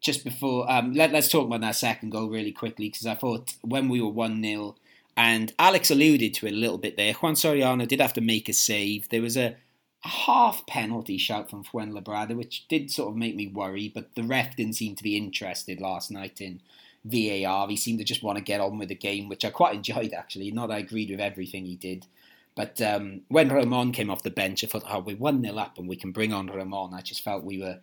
just before, um, let, let's talk about that second goal really quickly because I thought when we were 1 0, and Alex alluded to it a little bit there, Juan Soriano did have to make a save. There was a, a half penalty shout from Fuenlabrada, which did sort of make me worry, but the ref didn't seem to be interested last night in VAR. He seemed to just want to get on with the game, which I quite enjoyed actually. Not I agreed with everything he did. But um, when Ramon came off the bench, I thought, oh, we're 1 0 up and we can bring on Ramon. I just felt we were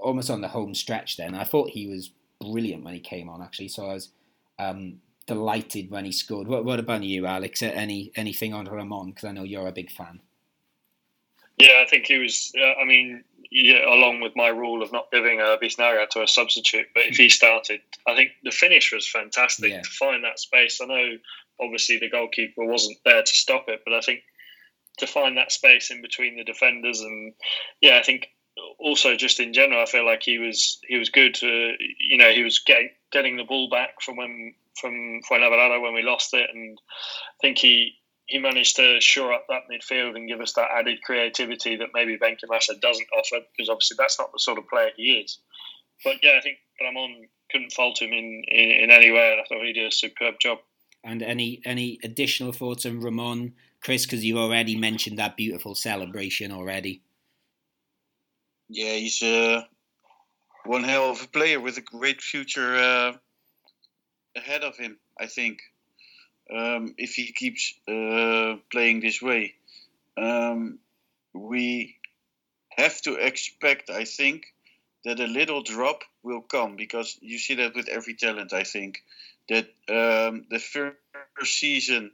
almost on the home stretch then. I thought he was brilliant when he came on, actually. So I was um, delighted when he scored. What, what about you, Alex? Any Anything on Ramon? Because I know you're a big fan. Yeah, I think he was. Uh, I mean, yeah, along with my rule of not giving uh, Biznaga to a substitute, but if he started, I think the finish was fantastic Yeah. to find that space. I know, obviously, the goalkeeper wasn't there to stop it, but I think to find that space in between the defenders and yeah, I think also just in general, I feel like he was he was good. To, you know, he was get, getting the ball back from when from Fuenlabrada when we lost it, and I think he he managed to shore up that midfield and give us that added creativity that maybe Benkhemassa doesn't offer because obviously that's not the sort of player he is. But yeah, I think Ramon couldn't fault him in, in, in any way, I thought he did a superb job. And any any additional thoughts on Ramon, Chris? Because you already mentioned that beautiful celebration already. Yeah, he's uh, one hell of a player with a great future uh, ahead of him. I think um, if he keeps uh, playing this way, um, we have to expect. I think that a little drop will come because you see that with every talent. I think that um, the first season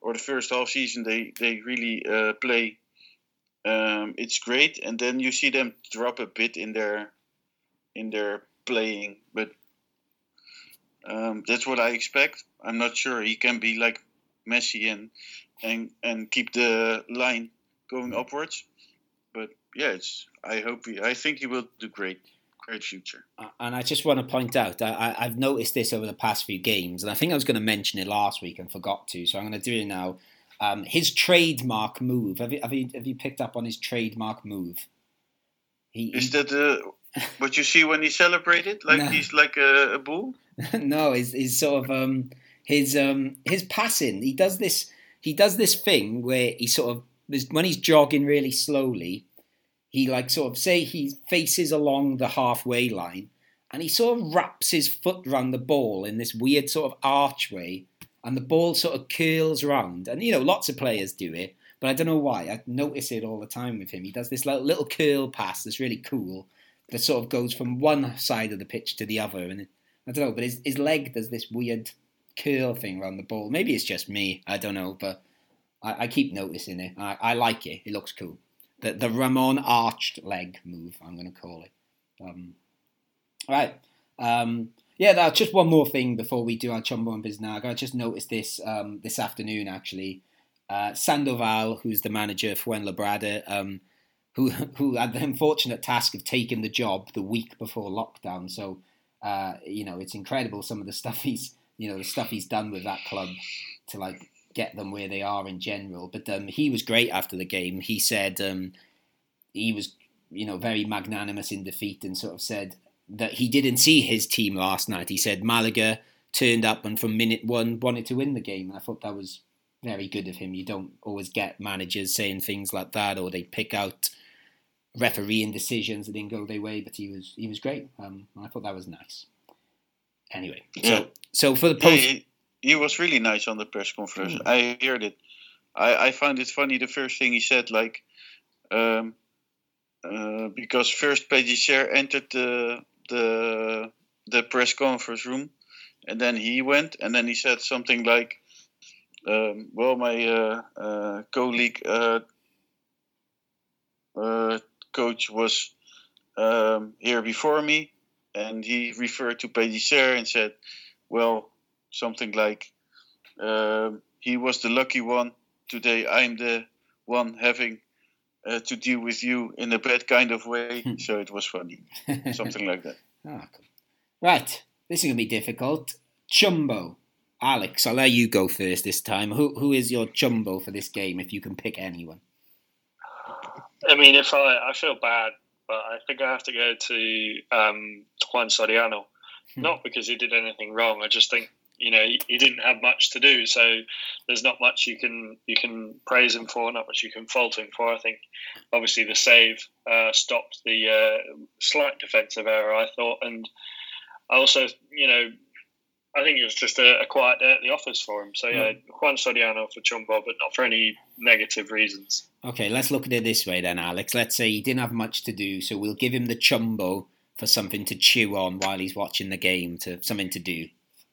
or the first half season they they really uh, play um, it's great, and then you see them drop a bit in their in their playing. But Um, that's what I expect. I'm not sure he can be like Messi and and and keep the line going upwards. But yeah, it's. I hope he. I think he will do great. Great future. Uh, And I just want to point out, I, I've noticed this over the past few games, and I think I was going to mention it last week and forgot to, so I'm going to do it now. Um, his trademark move. Have you, have you have you picked up on his trademark move? He, Is that uh, what you see when he celebrated? Like No. he's like a, a bull. no, is is sort of um his um his passing. He does this he does this thing where he sort of when he's jogging really slowly, he like sort of say he faces along the halfway line and he sort of wraps his foot round the ball in this weird sort of archway and the ball sort of curls round and you know lots of players do it but I don't know why I notice it all the time with him he does this little, little curl pass that's really cool that sort of goes from one side of the pitch to the other and I don't know, but his, his leg does this weird curl thing around the ball. Maybe it's just me. I don't know, but I, I keep noticing it. I, I like it. It looks cool. The the Ramon arched leg move. I'm going to call it. Um, right. Um, yeah, that's just one more thing before we do our Chumbo and Biznaga. I just noticed this um, this afternoon actually. Uh, Sandoval, who's the manager for Fuenlabrada, um, who who had the unfortunate task of taking the job the week before lockdown. So uh, you know, it's incredible some of the stuff he's, you know, the stuff he's done with that club to like get them where they are in general. But um, he was great after the game. He said um, he was, you know, very magnanimous in defeat and sort of said that he didn't see his team last night. He said Malaga turned up and from minute one wanted to win the game. And I thought that was very good of him. You don't always get managers saying things like that, or they pick out refereeing decisions that didn't go their way. But he was he was great. Um, I thought that was nice. Anyway, Yeah. so so for the Yeah, post, he, he was really nice on the press conference. I heard it. I, I found it funny the first thing he said, like, um, uh, because first Pellicer entered the the the press conference room, and then he went, and then he said something like, um, "Well, my uh, uh, colleague uh, uh, coach was um, here before me, and he referred to Pellicer and said." well, something like, um, he was the lucky one. Today I'm the one having uh, to deal with you in a bad kind of way. so it was funny. Something like that. Ah, cool. Right, this is gonna be difficult. Chumbo, Alex, I'll let you go first this time. Who who is your chumbo for this game? If you can pick anyone. I mean, if I, I feel bad, but I think I have to go to um, Juan Soriano. Hmm. Not because he did anything wrong. I just think you know he, he didn't have much to do, so there's not much you can you can praise him for, not much you can fault him for. I think obviously the save uh, stopped the uh, slight defensive error. I thought, and I also you know. I think it was just a, a quiet day at the office for him. So yeah, Juan Soriano for Chumbo, but not for any negative reasons. Okay, let's look at it this way then, Alex. Let's say he didn't have much to do, so we'll give him the chumbo for something to chew on while he's watching the game, to something to do.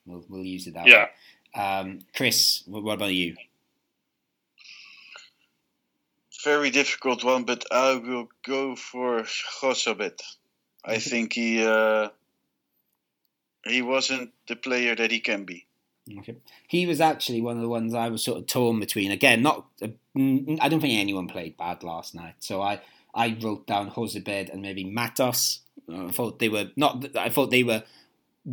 We'll, we'll use it that Yeah. way. Um, Chris, what about you? Very difficult one, but I will go for Jozabed. I think he uh, he wasn't the player that he can be. Okay. He was actually one of the ones I was sort of torn between. Again, not uh, I don't think anyone played bad last night. So I, I wrote down Jozabed and maybe Matos. I thought they were not. I thought they were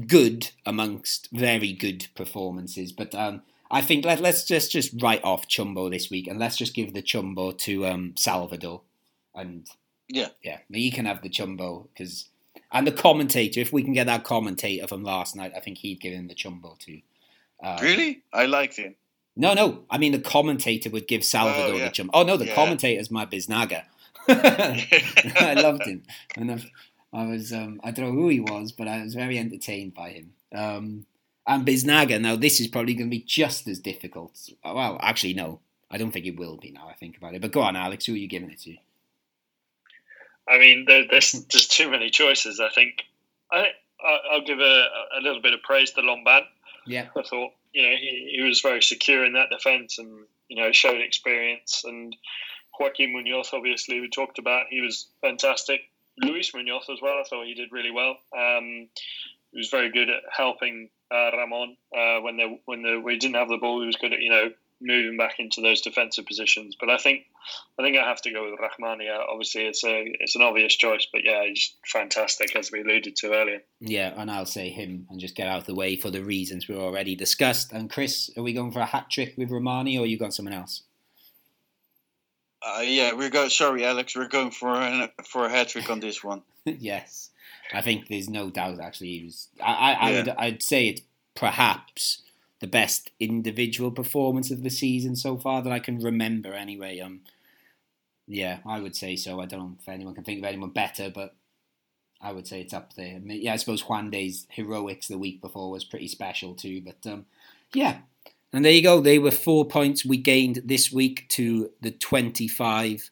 good amongst very good performances. But um, I think let, let's just just write off Chumbo this week and let's just give the Chumbo to um, Salvador. And Yeah. yeah, he can have the Chumbo because. And the commentator, if we can get that commentator from last night, I think he'd give him the Chumbo too. Um, Really, I liked him. No, no. I mean, the commentator would give Salvador Oh, yeah. the chum. Oh no, the Yeah. commentator's my Biznaga. I loved him, and I, was um, I don't know who he was, but I was very entertained by him. Um, and Biznaga. Now this is probably going to be just as difficult. Well, actually, no. I don't think it will be now. I think about it. But go on, Alex. Who are you giving it to? I mean, there, there's just too many choices. I think I, I- I'll give a, a little bit of praise to Lombán. Yeah. I thought you know he, he was very secure in that defence and you know showed experience. And Joaquin Munoz, obviously, we talked about, he was fantastic. Luis Munoz as well. I thought he did really well. Um, he was very good at helping uh, Ramon uh, when they when the, we didn't have the ball. He was good at you know moving back into those defensive positions. But I think I think I have to go with Rahmania. Obviously, it's a it's an obvious choice, but yeah, he's fantastic as we alluded to earlier. Yeah, and I'll say him and just get out of the way for the reasons we already discussed. And Chris, are we going for a hat trick with Rahmani, or you got someone else? Uh, yeah, we're going. Sorry, Alex, we're going for a, for a hat trick on this one. yes, I think there's no doubt. Actually, he was. I, I, I Yeah. would. I'd say it's perhaps the best individual performance of the season so far that I can remember. Anyway, um, yeah, I would say so. I don't know if anyone can think of anyone better, but I would say it's up there. I mean, yeah, I suppose Juande's heroics the week before was pretty special too. But um, yeah, and there you go. They were four points we gained this week to the twenty-five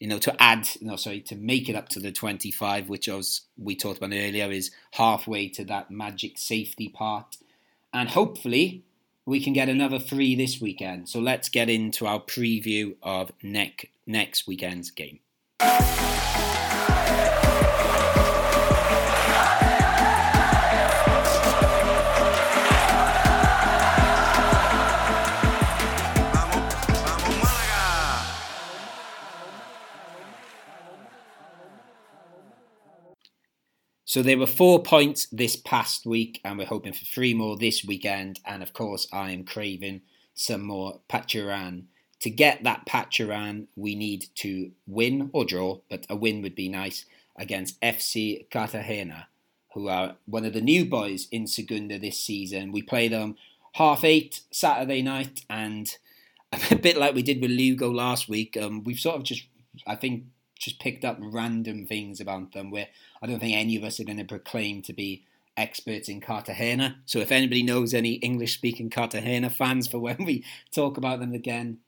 you know, to add, no, sorry, to make it up to the 25, which as we talked about earlier is halfway to that magic safety part. And hopefully we can get another three this weekend. So let's get into our preview of next weekend's game. So there were four points this past week, and we're hoping for three more this weekend. And of course, I am craving some more Pacharan. To get that Pacharan, we need to win or draw, but a win would be nice against FC Cartagena, who are one of the new boys in Segunda this season. We play them half eight Saturday night, and a bit like we did with Lugo last week, um, we've sort of just, I think, just picked up random things about them where I don't think any of us are going to proclaim to be experts in Cartagena. So if anybody knows any English speaking Cartagena fans for when we talk about them again,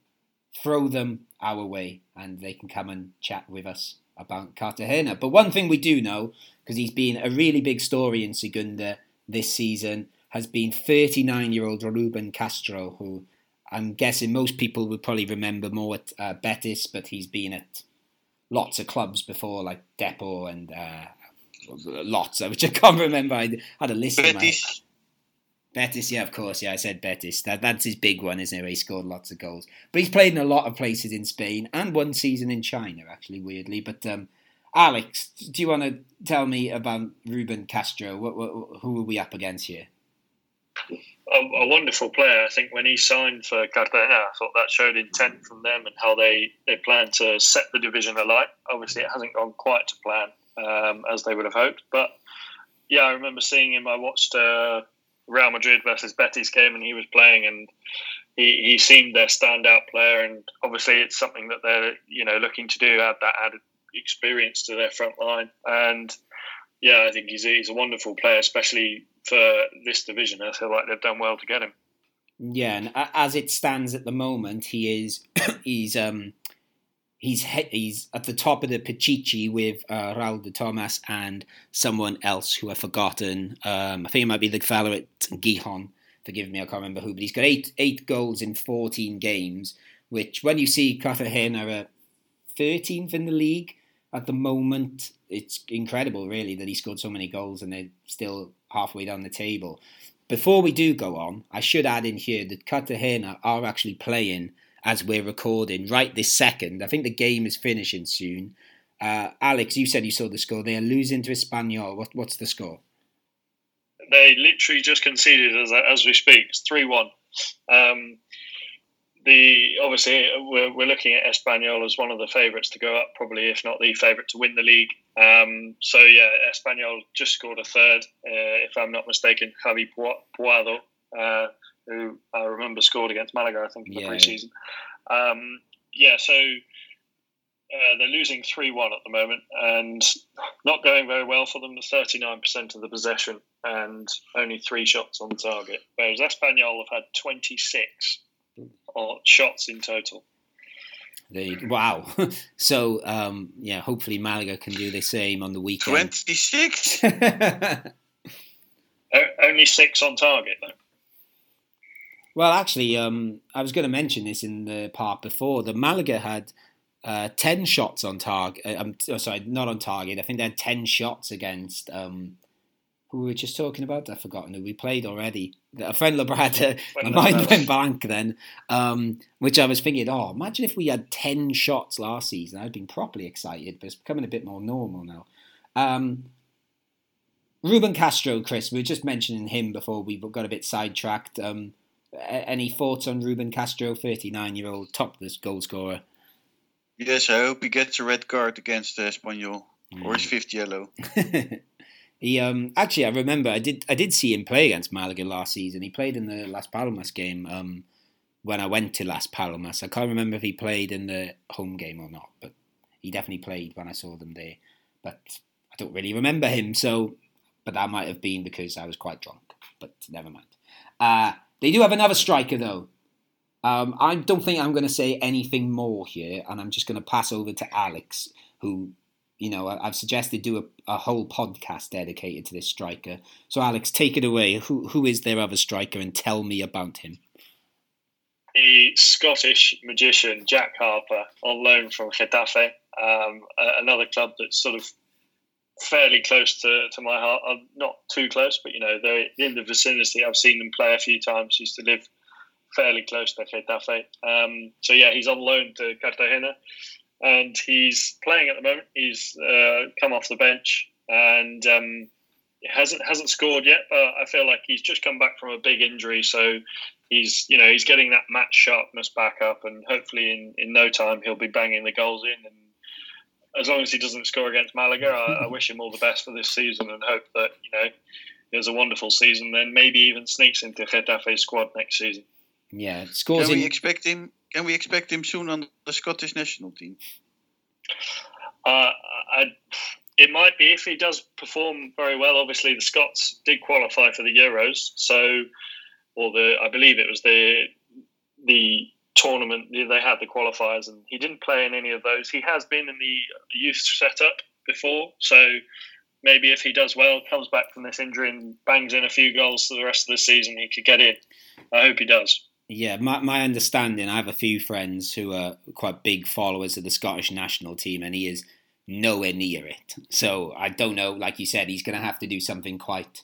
throw them our way and they can come and chat with us about Cartagena. But one thing we do know, because he's been a really big story in Segunda this season, has been 39 year old Ruben Castro, who I'm guessing most people would probably remember more at uh, Betis, but he's been at lots of clubs before, like Depor and uh, lots, of which I can't remember. I had a list. Betis, Betis, yeah, of course, yeah, I said Betis. That that's his big one, isn't it? Where he scored lots of goals, but he's played in a lot of places in Spain and one season in China, actually, weirdly. But um, Alex, do you want to tell me about Ruben Castro? What, what, who are we up against here? A, a wonderful player. I think when he signed for Cartagena, I thought that showed intent from them and how they, they plan to set the division alight. Obviously, it hasn't gone quite to plan um, as they would have hoped. But yeah, I remember seeing him. I watched uh, Real Madrid versus Betis game and he was playing and he, he seemed their standout player. And obviously, it's something that they're you know looking to do, add that added experience to their front line. And yeah, I think he's a, he's a wonderful player, especially for this division. I feel like they've done well to get him. Yeah, and as it stands at the moment, he is he's um he's he's at the top of the Pichichi with uh, Raul de Tomas and someone else who I've forgotten. Um, I think it might be the fellow at Gijon. Forgive me, I can't remember who, but he's got eight eight goals in fourteen games. Which, when you see Cartagena are thirteenth in the league at the moment, it's incredible, really, that he scored so many goals and they're still halfway down the table. Before we do go on, I should add in here that Cartagena are actually playing as we're recording right this second. I think the game is finishing soon. Uh, Alex, you said you saw the score. They are losing to Espanyol. What, what's the score? They literally just conceded as as we speak. It's three one. Um, the obviously we're, we're looking at Espanyol as one of the favourites to go up, probably if not the favourite to win the league. Um, so yeah, Espanyol just scored a third, uh, if I'm not mistaken. Javi Puado, uh, who I remember scored against Malaga, I think in the yeah. preseason. Um, yeah, so. Uh, they're losing 3 1 at the moment and not going very well for them. 39% of the possession and only three shots on target. Whereas Espanyol have had 26 or shots in total. Wow. So, um, yeah, hopefully Malaga can do the same on the weekend. 26? Only six on target, though. Well, actually, um, I was going to mention this in the part before. The Malaga had uh, 10 shots on target. Um, sorry, not on target. I think they had 10 shots against um, who we were just talking about. I've forgotten who we played already. Fuenlabrada, my mind Labrada- went blank then. Um, which I was thinking, oh, imagine if we had 10 shots last season. I'd been properly excited, but it's becoming a bit more normal now. Um, Ruben Castro, Chris, we were just mentioning him before we got a bit sidetracked. Um, any thoughts on Ruben Castro, 39 year old topless goal scorer? Yes, I hope he gets a red card against uh, Espanyol or his fifth yellow. he um actually I remember I did I did see him play against Malaga last season. He played in the Las Palmas game um when I went to Las Palmas. I can't remember if he played in the home game or not, but he definitely played when I saw them there. But I don't really remember him, so but that might have been because I was quite drunk. But never mind. Uh, they do have another striker though. Um, I don't think I'm going to say anything more here, and I'm just going to pass over to Alex, who, you know, I've suggested do a, a whole podcast dedicated to this striker. So, Alex, take it away. Who who is their other striker, and tell me about him. the Scottish magician Jack Harper on loan from Getafe, um, another club that's sort of fairly close to, to my heart. I'm not too close, but you know they're in the vicinity. I've seen them play a few times. Used to live fairly close to Getafe. Um, so yeah, he's on loan to Cartagena, and he's playing at the moment. He's uh, come off the bench and. Um, hasn't hasn't scored yet, but I feel like he's just come back from a big injury, so he's you know he's getting that match sharpness back up, and hopefully in, in no time he'll be banging the goals in. And as long as he doesn't score against Malaga, I, I wish him all the best for this season, and hope that you know he has a wonderful season. Then maybe even sneaks into Getafe squad next season. Yeah, scores Can we in. expect him? Can we expect him soon on the Scottish national team? Uh, I, it might be if he does perform very well. Obviously, the Scots did qualify for the Euros, so or the I believe it was the the tournament they had the qualifiers, and he didn't play in any of those. He has been in the youth setup before, so maybe if he does well, comes back from this injury and bangs in a few goals for the rest of the season, he could get in. I hope he does. Yeah, my, my understanding, I have a few friends who are quite big followers of the Scottish national team, and he is nowhere near it. So I don't know, like you said, he's going to have to do something quite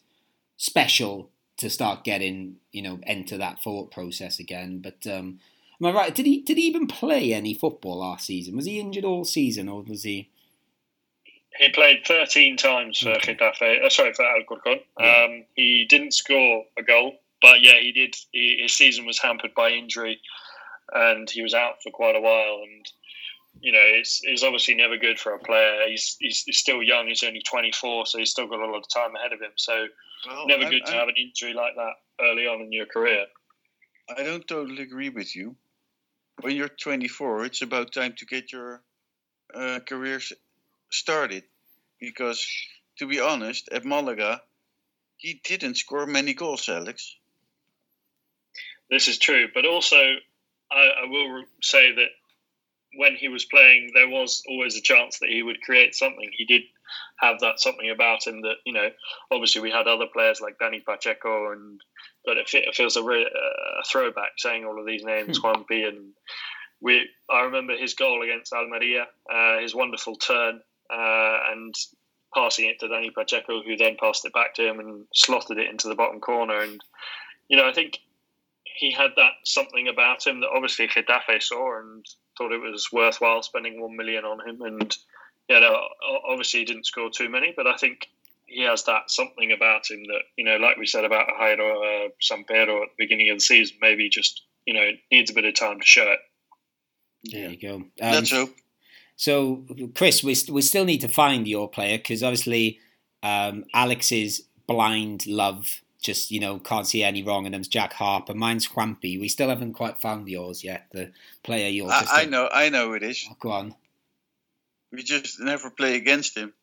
special to start getting, you know, enter that thought process again. But um, am I right? Did he did he even play any football last season? Was he injured all season, or was he? He played 13 times for Okay. Getafe. Uh, sorry, for Alcorcon. Yeah. Um, he didn't score a goal, but yeah, he did. He, his season was hampered by injury, and he was out for quite a while. And you know, it's, it's obviously never good for a player. He's, he's, he's still young. He's only 24, so he's still got a lot of time ahead of him. So Well, never I- good to I- have an injury like that early on in your career. I don't totally agree with you. When you're 24, it's about time to get your uh, career started. Because, to be honest, at Malaga, he didn't score many goals, Alex. This is true, but also I, I will say that when he was playing, there was always a chance that he would create something. He did have that something about him that you know. Obviously, we had other players like Danny Pacheco, and but it, it feels a, re- a throwback saying all of these names, Juanpi, and we. I remember his goal against Almeria, uh, his wonderful turn, uh, and passing it to Danny Pacheco, who then passed it back to him and slotted it into the bottom corner. And you know, I think he had that something about him that obviously Getafe saw and thought it was worthwhile spending one million on him. And you know, obviously he didn't score too many, but I think he has that something about him that you know, like we said about Jairo uh, Samperio at the beginning of the season, maybe just you know needs a bit of time to show it. There you go. Um, Let's hope. So, Chris, we, we still need to find your player because obviously um, Alex's blind love just, you know, can't see any wrong in him's Jack Harper. Mine's Juanpi. We still haven't quite found yours yet, the player you're just... I, I know, I know it is. Oh, go on. We just never play against him.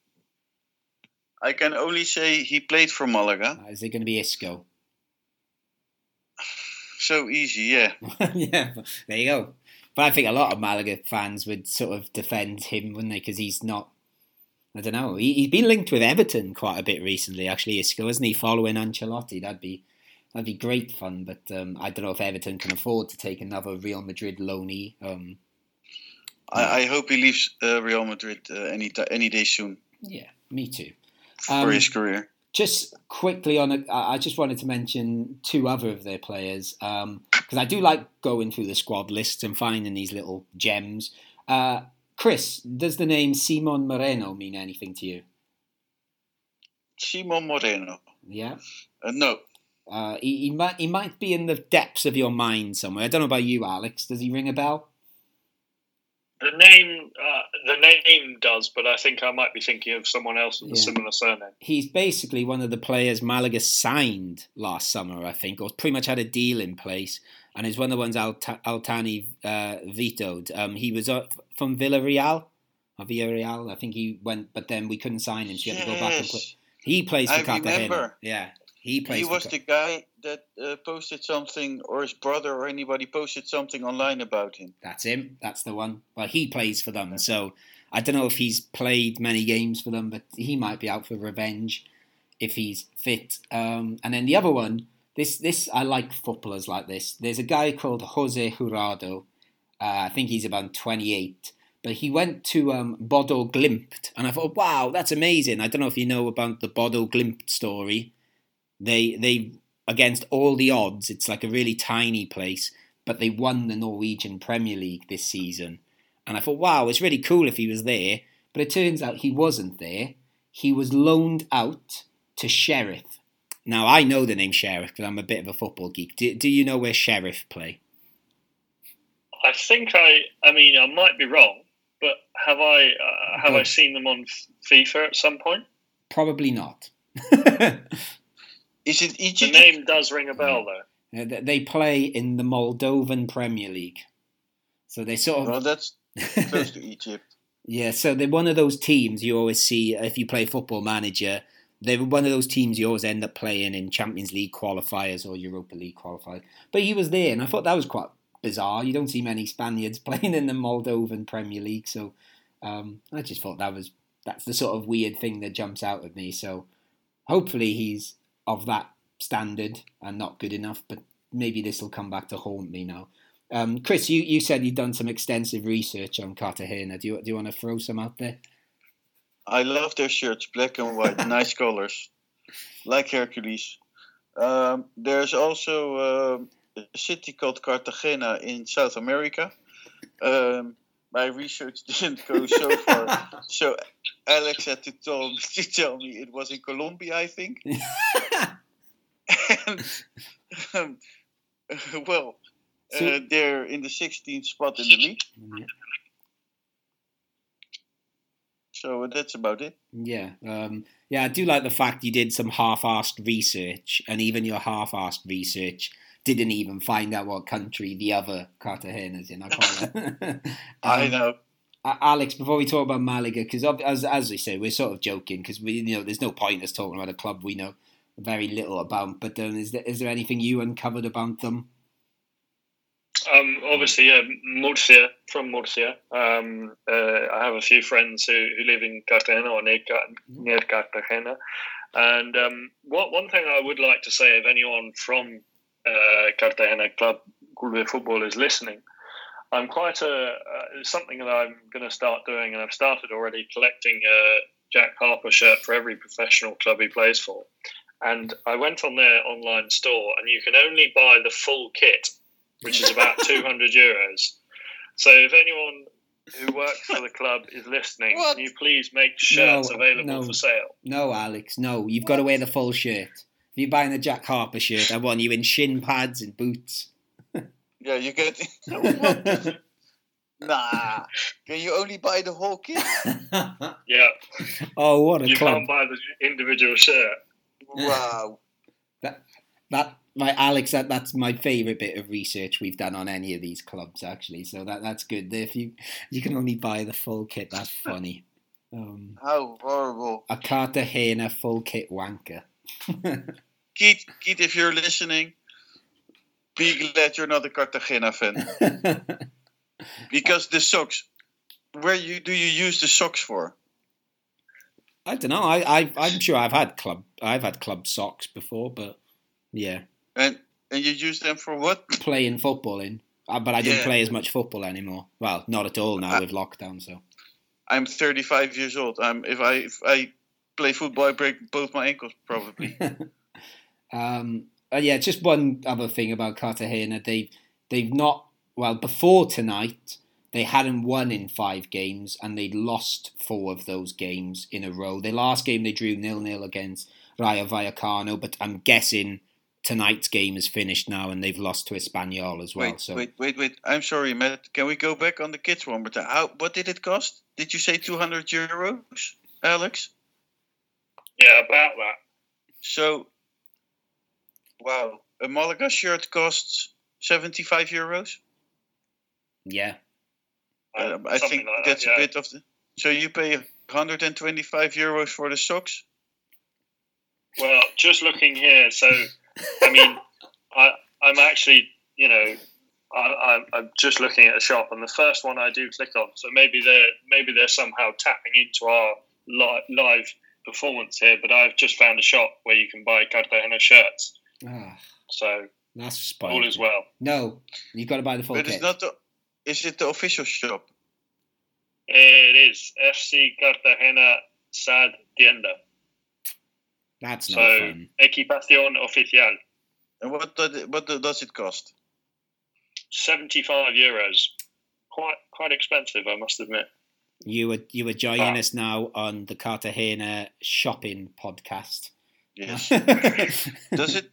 I can only say he played for Malaga. Uh, Is it going to be Isco? So easy, yeah. yeah, there you go. But I think a lot of Malaga fans would sort of defend him, wouldn't they? Because he's not. I don't know. He, he's been linked with Everton quite a bit recently, actually. Isco, isn't he? Following Ancelotti, that'd be that'd be great fun. But um, I don't know if Everton can afford to take another Real Madrid loanee. Um, I, I hope he leaves uh, Real Madrid uh, any any day soon yeah, me too. for Um, his career. just quickly on, a, I I just wanted to mention two other of their players because I do like going through the squad lists and finding these little gems. Uh, Chris, does the name Simon Moreno mean anything to you? Simon Moreno. Yeah. Uh, no, Uh, he, he might he might be in the depths of your mind somewhere. I don't know about you, Alex. Does he ring a bell? The name, uh, the name does, but I think I might be thinking of someone else with a similar surname. He's basically one of the players Malaga signed last summer, I think, or pretty much had a deal in place, and is one of the ones Alt- Al-Thani uh, vetoed. Um, he was uh, from Villarreal, or Villarreal, I think he went, but then we couldn't sign him, so he had to go back and play. He plays for I Cartagena. remember. Yeah, he plays. he was Ca- the guy that uh, posted something, or his brother, or anybody posted something online about him. That's him. That's the one. Well, he plays for them, so I don't know if he's played many games for them, but he might be out for revenge if he's fit. Um, and then the other one, this this I like footballers like this. There's a guy called Jose Jurado. Uh, I think he's about 28, but he went to um, Bodo Glimt, and I thought, wow, that's amazing. I don't know if you know about the Bodo Glimt story. They they against all the odds, it's like a really tiny place, but they won the Norwegian Premier League this season. And I thought, wow, it's really cool if he was there. But it turns out he wasn't there. He was loaned out to Sheriff. Now, I know the name Sheriff because I'm a bit of a football geek. Do, do you know where Sheriff play? I think I, I mean, I might be wrong, but have I, uh, have I seen them on FIFA at some point? Probably not. Is it The Egypt? name does ring a bell, though. Uh, they play in the Moldovan Premier League. So they sort of. Well, that's close to Egypt. Yeah, so they're one of those teams you always see if you play Football Manager. They're one of those teams you always end up playing in Champions League qualifiers or Europa League qualifiers. But he was there, and I thought that was quite bizarre. You don't see many Spaniards playing in the Moldovan Premier League, so um, I just thought that was that's the sort of weird thing that jumps out at me. So hopefully he's of that standard and not good enough, but maybe this will come back to haunt me now. Um, Chris, you, you said you'd done some extensive research on Cartagena. Do you, do you want to throw some out there? I love their shirts, black and white, nice colors, like Hercules. Um, there's also um, a city called Cartagena in South America. Um, my research didn't go so far, so Alex had to tell, to tell me it was in Colombia, I think. and, um, well, uh, they're in the 16th spot in the league, so that's about it. Yeah, um, yeah. I do like the fact you did some half-assed research, and even your half-assed research didn't even find out what country the other Cartagena's in. I, can't- I Um, know. Alex, before we talk about Malaga, because as as we say, we're sort of joking because we you know there's no point us talking about a club we know very little about. But um, is there is there anything you uncovered about them? Um, obviously, yeah, Murcia, from Murcia. Um, uh, I have a few friends who, who live in Cartagena or near, near Cartagena. And um, what, one thing I would like to say, if anyone from uh, Cartagena Club Club Football is listening, I'm quite a uh, something that I'm going to start doing, and I've started already collecting a Jack Harper shirt for every professional club he plays for. And I went on their online store, and you can only buy the full kit which is about 200 euros. So if anyone who works for the club is listening, What? can you please make shirts No, uh, available no. for sale? No, Alex, no. You've got to wear the full shirt. If you're buying the Jack Harper shirt, I want you in shin pads and boots. Yeah, you get. nah, can you only buy the whole kit? Yeah, oh, what a you club! can't buy the individual shirt. Wow. That my Alex, that, that's my favourite bit of research we've done on any of these clubs actually. So that that's good. If you you can only buy the full kit, that's funny. Um, How horrible. a Cartagena full kit wanker. Keith, Keith, if you're listening, be glad you're not a Cartagena fan. Because the socks, where you do you use the socks for? I don't know. I, I I'm sure I've had club I've had club socks before, but yeah, And and you use them for what? playing football in. Uh, but I didn't Yeah. play as much football anymore. Well, not at all now Uh, with lockdown. So I'm 35 years old. I'm if I if I play football, I break both my ankles probably. um, uh, yeah, just one other thing about Cartagena. They they've not well before tonight. They hadn't won in five games, and they'd lost four of those games in a row. Their last game they drew nil nil against Rayo Vallecano, but I'm guessing tonight's game is finished now, and they've lost to Espanyol as well. wait, so wait, wait, wait. I'm sorry, Matt. Can we go back on the kids one more time? How? What did it cost? Did you say 200 euros, Alex? Yeah, about that. So, wow, a Malaga shirt costs 75 euros. yeah, Uh, I Something think like that, that's yeah. a bit of the. So you pay 125 euros for the socks. Well, just looking here, so I mean, I I'm actually you know I, I'm, I'm just looking at a shop, and the first one I do click on, so maybe they're maybe they're somehow tapping into our li- live performance here. But I've just found a shop where you can buy Cartagena shirts, ah, so that's spoiled. all is well. No, you've got to buy the full but kit. it's not the. Is it the official shop? It is FC Cartagena Sad Tienda, That's no so fun. Equipación Oficial, And what does it, what does it cost? seventy five euros, quite quite expensive, I must admit. You were you were joining Ah. us now on the Cartagena shopping podcast. Yes. does it?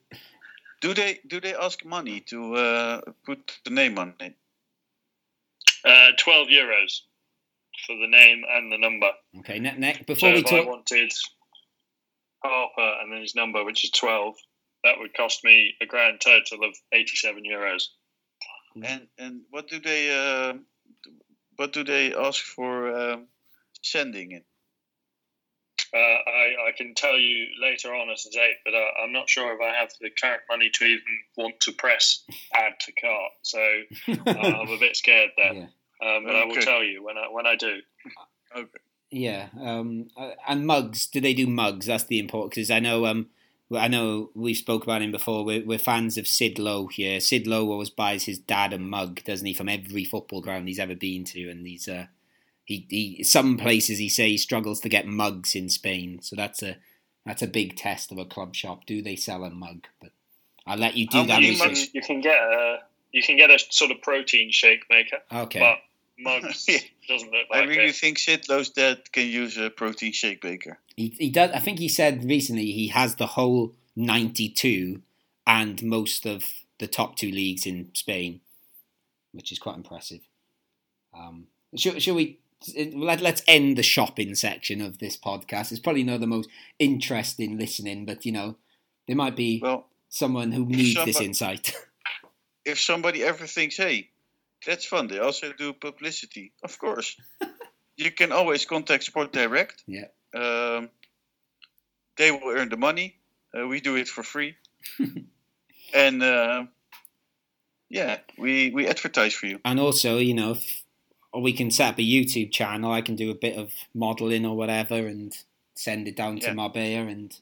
Do they do they ask money to uh, put the name on it? Uh, 12 euros for the name and the number. okay, ne- ne- So before we if I talk, wanted Harper and then his number, which is 12, that would cost me a grand total of 87 euros. And and what do they uh, what do they ask for um, sending it? Uh, I, I can tell you later on as a date, but uh, I'm not sure if I have the current money to even want to press add to cart. So uh, I'm a bit scared there. yeah, Um, but I will tell you when I when I do. Okay. Yeah, um, uh, and mugs. Do they do mugs? That's the important because I know um, I know we spoke about him before. We're, we're fans of Sid Lowe here. Sid Lowe always buys his dad a mug, doesn't he, from every football ground he's ever been to, and he's uh, he, he some places he say he struggles to get mugs in Spain. So that's a that's a big test of a club shop. Do they sell a mug? But I'll let you do How that You can, you can get a you can get a sort of protein shake maker, Okay. but mugs Yeah. doesn't look I really it. think Sid Lowe's dad can use a protein shake maker. He, he does. I think he said recently he has the whole ninety-two and most of the top two leagues in Spain, which is quite impressive. Um, shall, shall we? Let, let's end the shopping section of this podcast. It's probably not the most interesting listening, but you know, there might be Well, someone who needs this insight. if somebody ever thinks, hey, that's fun, they also do publicity. Of course. you can always contact Sport Direct. Yeah. Um, they will earn the money. Uh, we do it for free. and uh, yeah, we, we advertise for you. and also, you know, if, or we can set up a YouTube channel. I can do a bit of modelling or whatever, and send it down Yeah. to Marbella and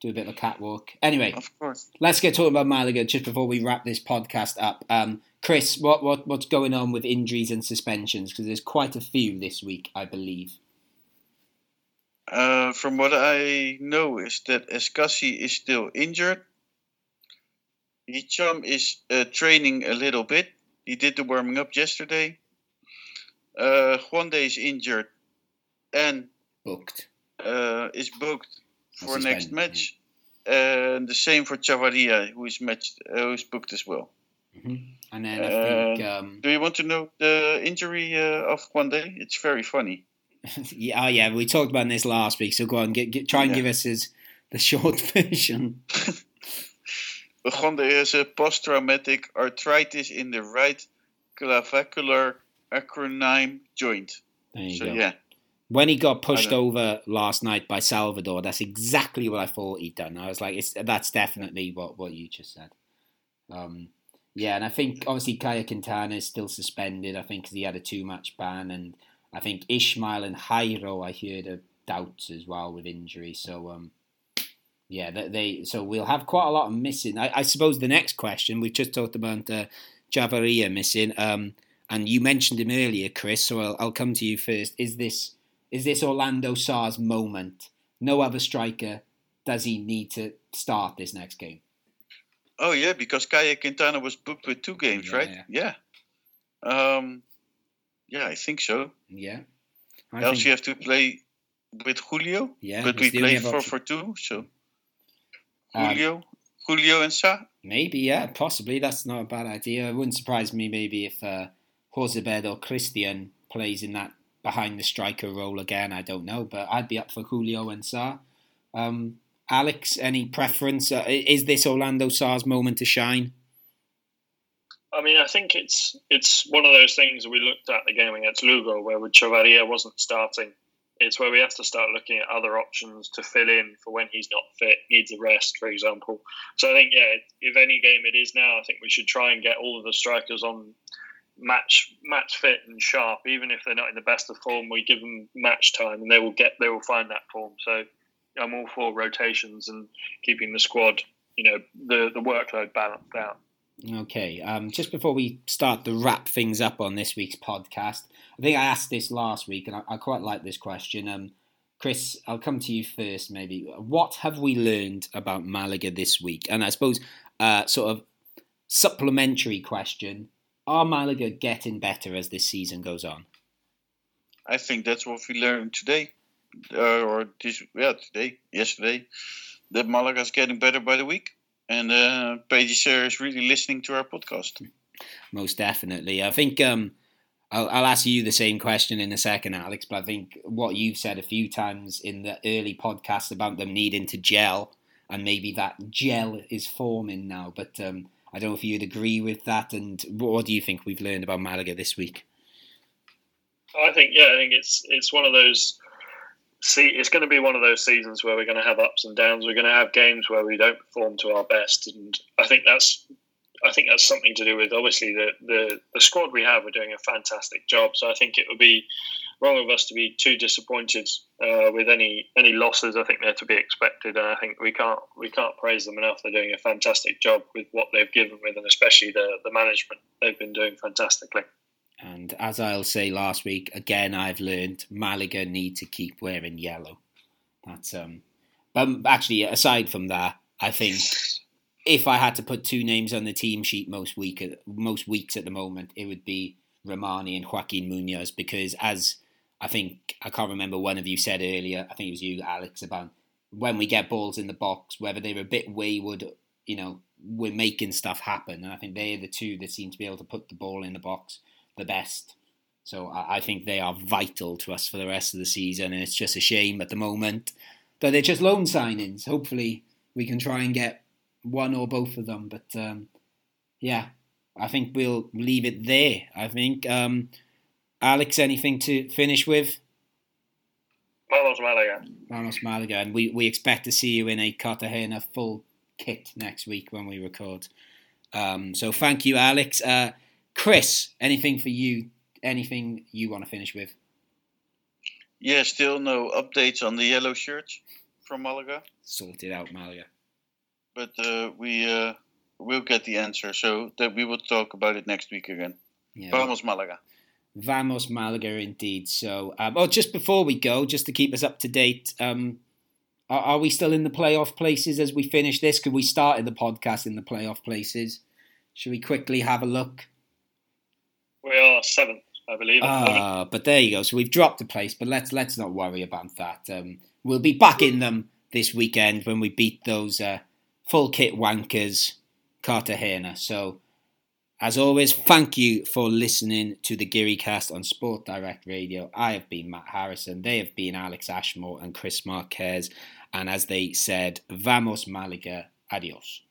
do a bit of a catwalk. Anyway, Of course. let's get talking about Malaga just before we wrap this podcast up. Um, Chris, what, what what's going on with injuries and suspensions? Because there's quite a few this week, I believe. Uh, from what I know is that Escassi is still injured. Hicham is uh, training a little bit. He did the warming up yesterday. Uh, Juande is injured and Booked. uh, is booked for next match. And the same for Chavarria, who is matched, uh, who is booked as well. hmm And then I think, Uh, um, Do you want to know the injury uh, of Juande? It's very funny. yeah, oh yeah, we talked about this last week. So go on, get, get, try and Yeah. give us his the short version. Juande has a post-traumatic arthritis in the right clavicular acromion joint. There you So go. yeah, When he got pushed over last night by Salvador, that's exactly what I thought he'd done. I was like, it's, that's definitely what, what you just said. Um, yeah, and I think obviously Caye Quintana is still suspended. I think because he had a two-match ban, and I think Ishmael and Jairo I heard are doubts as well with injury. So um, yeah, they, they so we'll have quite a lot of missing. I, I suppose the next question we've just talked about uh, Chavarria missing, um, and you mentioned him earlier, Chris. So I'll, I'll come to you first. Is this is this Orlando Sá's moment no other striker does he need to start this next game. Oh yeah, because Caye Quintana was booked with two games, Yeah, right? Yeah. Um, yeah, I think so. Yeah. I Else think- you have to play with Julio, yeah, but we play four for two, so Um, Julio, Julio and Sá. Maybe, yeah, possibly. That's not a bad idea. It wouldn't surprise me maybe if uh, Jozabed or Christian plays in that behind the striker role again. I don't know, but I'd be up for Julio and Sá. Um, Alex, any preference? Uh, is this Orlando Sá's moment to shine? I mean, I think it's it's one of those things we looked at the game against Lugo, where with Chavarria wasn't starting. It's where we have to start looking at other options to fill in for when he's not fit, needs a rest, for example. So I think, yeah, if any game it is now, I think we should try and get all of the strikers on match match fit and sharp. Even if they're not in the best of form, we give them match time, and they will get they will find that form. So I'm all for rotations and keeping the squad, you know, the the workload balanced out. Okay, um, just before we start to wrap things up on this week's podcast, I think I asked this last week, and I, I quite like this question. Um, Chris, I'll come to you first, maybe. What have we learned about Malaga this week? And I suppose, uh, sort of supplementary question: Are Malaga getting better as this season goes on? I think that's what we learned today, uh, or this yeah today, yesterday, that Malaga's getting better by the week, and uh, Pellicer is really listening to our podcast. Most definitely. I think um, I'll, I'll ask you the same question in a second, Alex. But I think what you've said a few times in the early podcast about them needing to gel, and maybe that gel is forming now. But um, I don't know if you'd agree with that. And what do you think we've learned about Malaga this week? I think yeah, I think it's it's one of those. See, it's going to be one of those seasons where we're going to have ups and downs. We're going to have games where we don't perform to our best, and I think that's I think that's something to do with obviously the the, the squad we have. We're doing a fantastic job, so I think it would be wrong of us to be too disappointed uh, with any any losses. I think they're to be expected, and I think we can't we can't praise them enough. They're doing a fantastic job with what they've given with, and especially the the management. They've been doing fantastically. And as I'll say last week, again, I've learned Malaga need to keep wearing yellow. That's um, but actually, aside from that, I think if I had to put two names on the team sheet most week most weeks at the moment, it would be Rahmani and Joaquin Munoz because as I think I can't remember one of you said earlier, I think it was you, Alex, about when we get balls in the box, whether they're a bit wayward, you know, we're making stuff happen. And I think they're the two that seem to be able to put the ball in the box the best. So I, I think they are vital to us for the rest of the season, and it's just a shame at the moment that they're just loan signings. Hopefully, we can try and get one or both of them. But um, yeah, I think we'll leave it there. I think um, Alex, anything to finish with? Vamos Malaga. Ramos Malaga, and we, we expect to see you in a Cartagena full kit next week when we record. Um, so thank you, Alex. Uh, Chris, anything for you? Anything you want to finish with? Yeah, still no updates on the yellow shirts from Malaga, Sorted out, Malaga. but uh, we uh, will get the answer. So that we will talk about it next week again. Yeah. Vamos Malaga. Vamos Malaga, indeed. So, um, oh, just before we go, just to keep us up to date, um, are, are we still in the playoff places as we finish this? Could we started the podcast in the playoff places? Should we quickly have a look? We are seventh, I believe. Ah, but there you go. So we've dropped a place, but let's let's not worry about that. Um, we'll be back in them this weekend when we beat those uh, full kit wankers, Cartagena. So, as always, thank you for listening to the Geary Cast on Sport Direct Radio. I have been Matt Harrison. They have been Alex Ashmore and Chris Marquez. And as they said, vamos Malaga, adios.